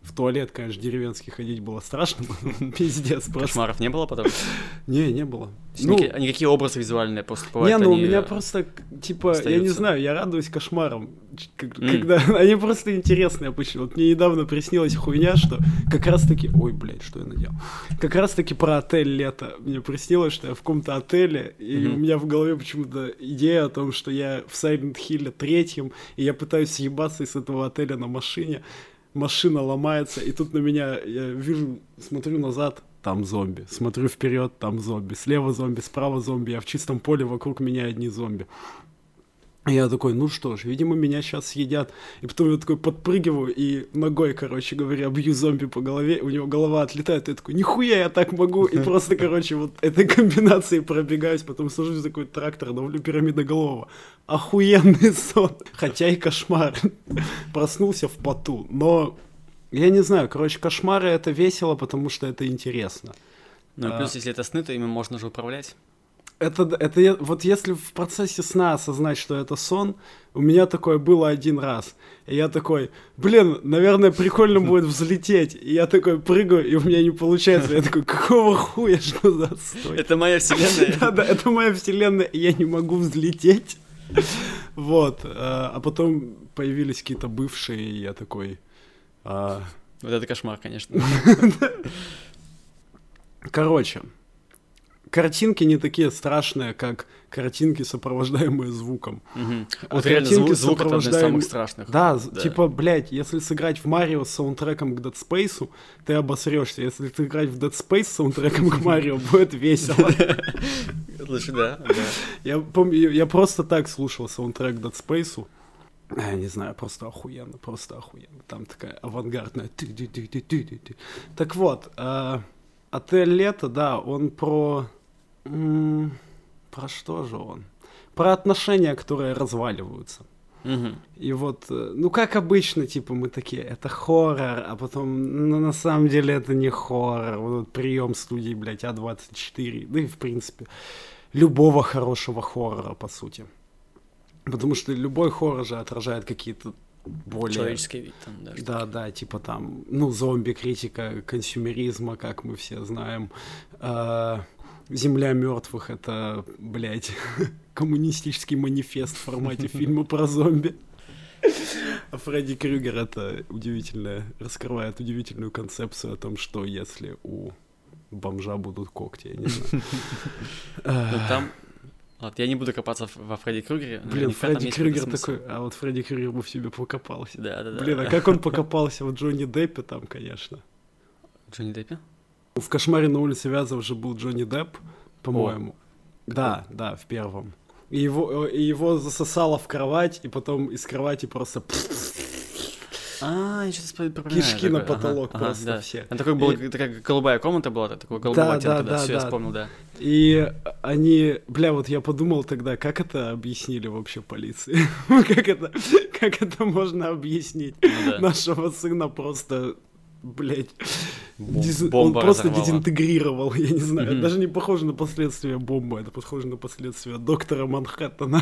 в туалет, конечно, деревенский ходить было страшно, пиздец просто. Кошмаров не было потом? Не, не было. Ну, а никакие образы визуальные просто бывают, Не, ну у меня просто, типа, я не знаю, я радуюсь кошмарам, когда они просто интересные обычно. Вот мне недавно приснилась хуйня, что как раз-таки... Ой, блядь, что я наделал? Как раз-таки про отель лето. Мне приснилось, что я в каком-то отеле, и у меня в голове почему-то идея о том, что я в Silent Hill третьем, и я пытаюсь съебаться из этого отеля на машине, машина ломается, и тут на меня, я вижу, смотрю назад, там зомби, смотрю вперед, там зомби, слева зомби, справа зомби, я в чистом поле, вокруг меня одни зомби. И я такой, ну что ж, видимо, меня сейчас съедят. И потом я такой подпрыгиваю и ногой, короче говоря, бью зомби по голове, у него голова отлетает, и я такой, нихуя я так могу. И просто, короче, вот этой комбинацией пробегаюсь, потом сажусь такой трактор, давлю пирамидоголового. Охуенный сон. Хотя и кошмар. Проснулся в поту. Но я не знаю, короче, кошмары это весело, потому что это интересно. Ну, а... плюс, если это сны, то ими можно же управлять это, это вот если в процессе сна осознать, что это сон, у меня такое было один раз. И я такой, блин, наверное, прикольно будет взлететь. И я такой прыгаю, и у меня не получается. Я такой, какого хуя, что за отстой? Это моя вселенная. Да, да, это моя вселенная, и я не могу взлететь. Вот. А, а потом появились какие-то бывшие, и я такой... А, вот это кошмар, конечно. Короче, картинки не такие страшные, как картинки, сопровождаемые звуком. Угу. А вот реально звук, звук это одна из самых страшных. Да, да, типа, блядь, если сыграть в Марио с саундтреком к Dead Space, ты обосрешься. Если ты играть в Dead Space с саундтреком к Марио, будет весело. Лучше, да. Я помню, я просто так слушал саундтрек Dead Space. Я не знаю, просто охуенно, просто охуенно. Там такая авангардная. Так вот, а, отель Лето, да, он про про что же он? Про отношения, которые разваливаются. Угу. И вот, э, ну как обычно, типа мы такие, это хоррор, а потом, ну на самом деле это не хоррор. Вот прием студии, блядь, A24, да и в принципе любого хорошего хоррора, по сути. Потому что любой хоррор же отражает какие-то более... Человеческий вид там, да. Да, да, типа там, ну, зомби - критика консюмеризма, как мы все знаем. А, Земля мертвых это, блядь, коммунистический манифест в формате фильма про зомби. А Фредди Крюгер это удивительно, раскрывает удивительную концепцию о том, что если у бомжа будут когти, я не знаю. Ну, там вот, я не буду копаться во Фредди Крюгере. Блин, Фредди Крюгер такой, а вот Фредди Крюгер бы в себе покопался. Да, да, да. Блин, а как он покопался в Джонни Деппе там, конечно. Джонни Деппе? В «Кошмаре на улице Вязов» же был Джонни Депп, по-моему. Да, да, в первом. И его, и его засосало в кровать, и потом из кровати просто а, я сейчас Кишки на потолок ага, просто ага, да. все. А такой был, и... такая голубая комната была, такой голубой да, оттенка, да, да, да, все, да. я вспомнил, да. И они, бля, вот я подумал тогда, как это объяснили вообще полиции? как, это, как это можно объяснить? Ну, да. Нашего сына просто блять, диз... он просто разорвала. дезинтегрировал, я не знаю, mm-hmm. даже не похоже на последствия бомбы, это похоже на последствия доктора Манхэттена.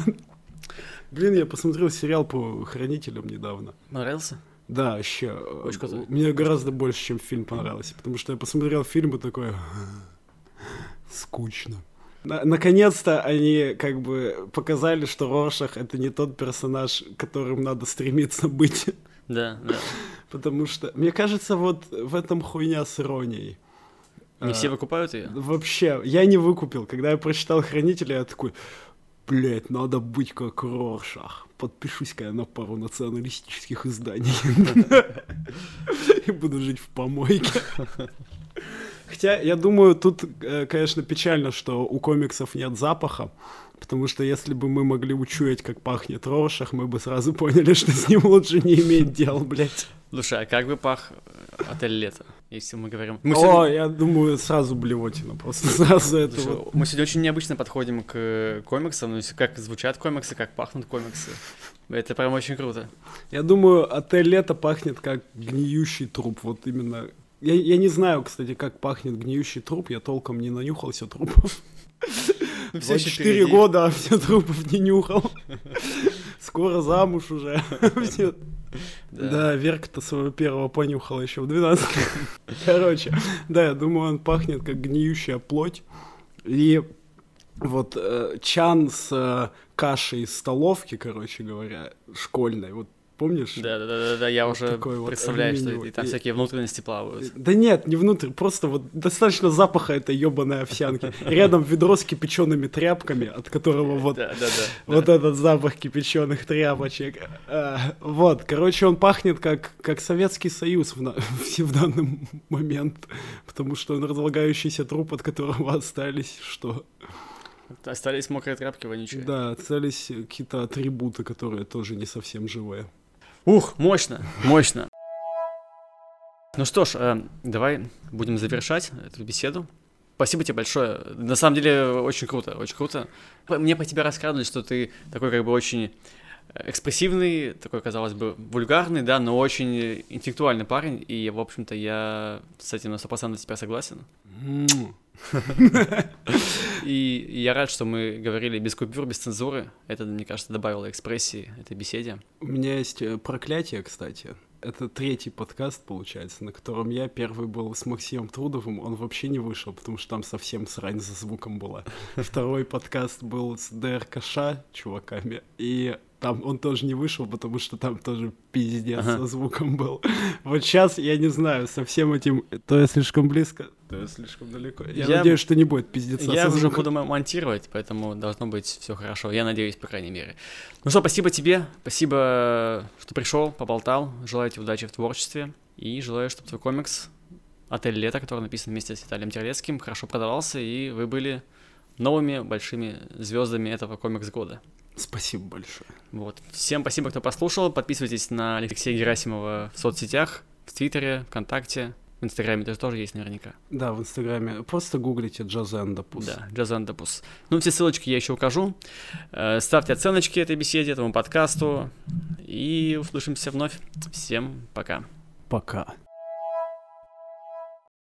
Блин, я посмотрел сериал по хранителям недавно. Нравился? Да, вообще. Очень круто. Мне гораздо больше, чем фильм понравился, потому что я посмотрел фильм и такой... Скучно. Наконец-то они как бы показали, что Роршах это не тот персонаж, которым надо стремиться быть. Да, да. Потому что, мне кажется, вот в этом хуйня с иронией. Не а, все выкупают ее? Вообще, я не выкупил. Когда я прочитал Хранителя, я такой, блядь, надо быть как Роршах. Подпишусь-ка я на пару националистических изданий. И буду жить в помойке. Хотя, я думаю, тут, э, конечно, печально, что у комиксов нет запаха, потому что если бы мы могли учуять, как пахнет Роршах, мы бы сразу поняли, что с ним лучше не иметь дел, блядь. Слушай, а как бы пах отель лето? если мы говорим... Мы О, сегодня... я думаю, сразу блевотина, просто сразу это Слушай, вот. Мы сегодня очень необычно подходим к комиксам, ну, как звучат комиксы, как пахнут комиксы. Это прям очень круто. Я думаю, отель лето пахнет как гниющий труп, вот именно... Я, я не знаю, кстати, как пахнет гниющий труп, я толком не нанюхался трупов. Ну, все четыре года, а все трупов не нюхал. Скоро замуж уже. Да, Верка-то своего первого понюхала еще в 12 Короче, да, я думаю, он пахнет как гниющая плоть. И вот э, чан с э, кашей из столовки, короче говоря, школьной, вот помнишь? Да, да, да, да, я вот уже представляю, вот что и там и... всякие внутренности плавают. Да нет, не внутрь, просто вот достаточно запаха этой ебаной овсянки. Рядом ведро с кипячеными тряпками, от которого вот, да, да, да, вот этот запах кипяченых тряпочек. А, вот, короче, он пахнет как, как Советский Союз в, на... в данный момент, потому что он разлагающийся труп, от которого остались что? Остались мокрые тряпки вонючие. Да, остались какие-то атрибуты, которые тоже не совсем живые. Ух, мощно, мощно. Ну что ж, э, давай будем завершать эту беседу. Спасибо тебе большое. На самом деле, очень круто, очень круто. Мне по тебе рассказывали, что ты такой как бы очень экспрессивный, такой, казалось бы, вульгарный, да, но очень интеллектуальный парень, и, в общем-то, я с этим на 100% тебя согласен. И я рад, что мы говорили без купюр, без цензуры. Это, мне кажется, добавило экспрессии этой беседе. У меня есть э, проклятие, кстати. Это третий подкаст, получается, на котором я первый был с Максимом Трудовым. Он вообще не вышел, потому что там совсем срань за звуком была. Второй подкаст был с ДРКШ чуваками. И там он тоже не вышел, потому что там тоже пиздец ага. со звуком был. Вот сейчас, я не знаю, со всем этим, то я слишком близко, то я слишком далеко. Я, я надеюсь, что не будет пиздец. Я уже буду монтировать, поэтому должно быть все хорошо. Я надеюсь, по крайней мере. Ну что, спасибо тебе, спасибо, что пришел, поболтал. Желаю тебе удачи в творчестве и желаю, чтобы твой комикс «Отель лето», который написан вместе с Виталием Терлецким, хорошо продавался, и вы были новыми большими звездами этого комикс года. Спасибо большое. Вот. Всем спасибо, кто послушал. Подписывайтесь на Алексея Герасимова в соцсетях, в Твиттере, ВКонтакте. В Инстаграме тоже тоже есть наверняка. Да, в Инстаграме. Просто гуглите Джазендопус. Да, Джазендопус. Ну, все ссылочки я еще укажу. Э, ставьте оценочки этой беседе, этому подкасту. И услышимся вновь. Всем пока. Пока.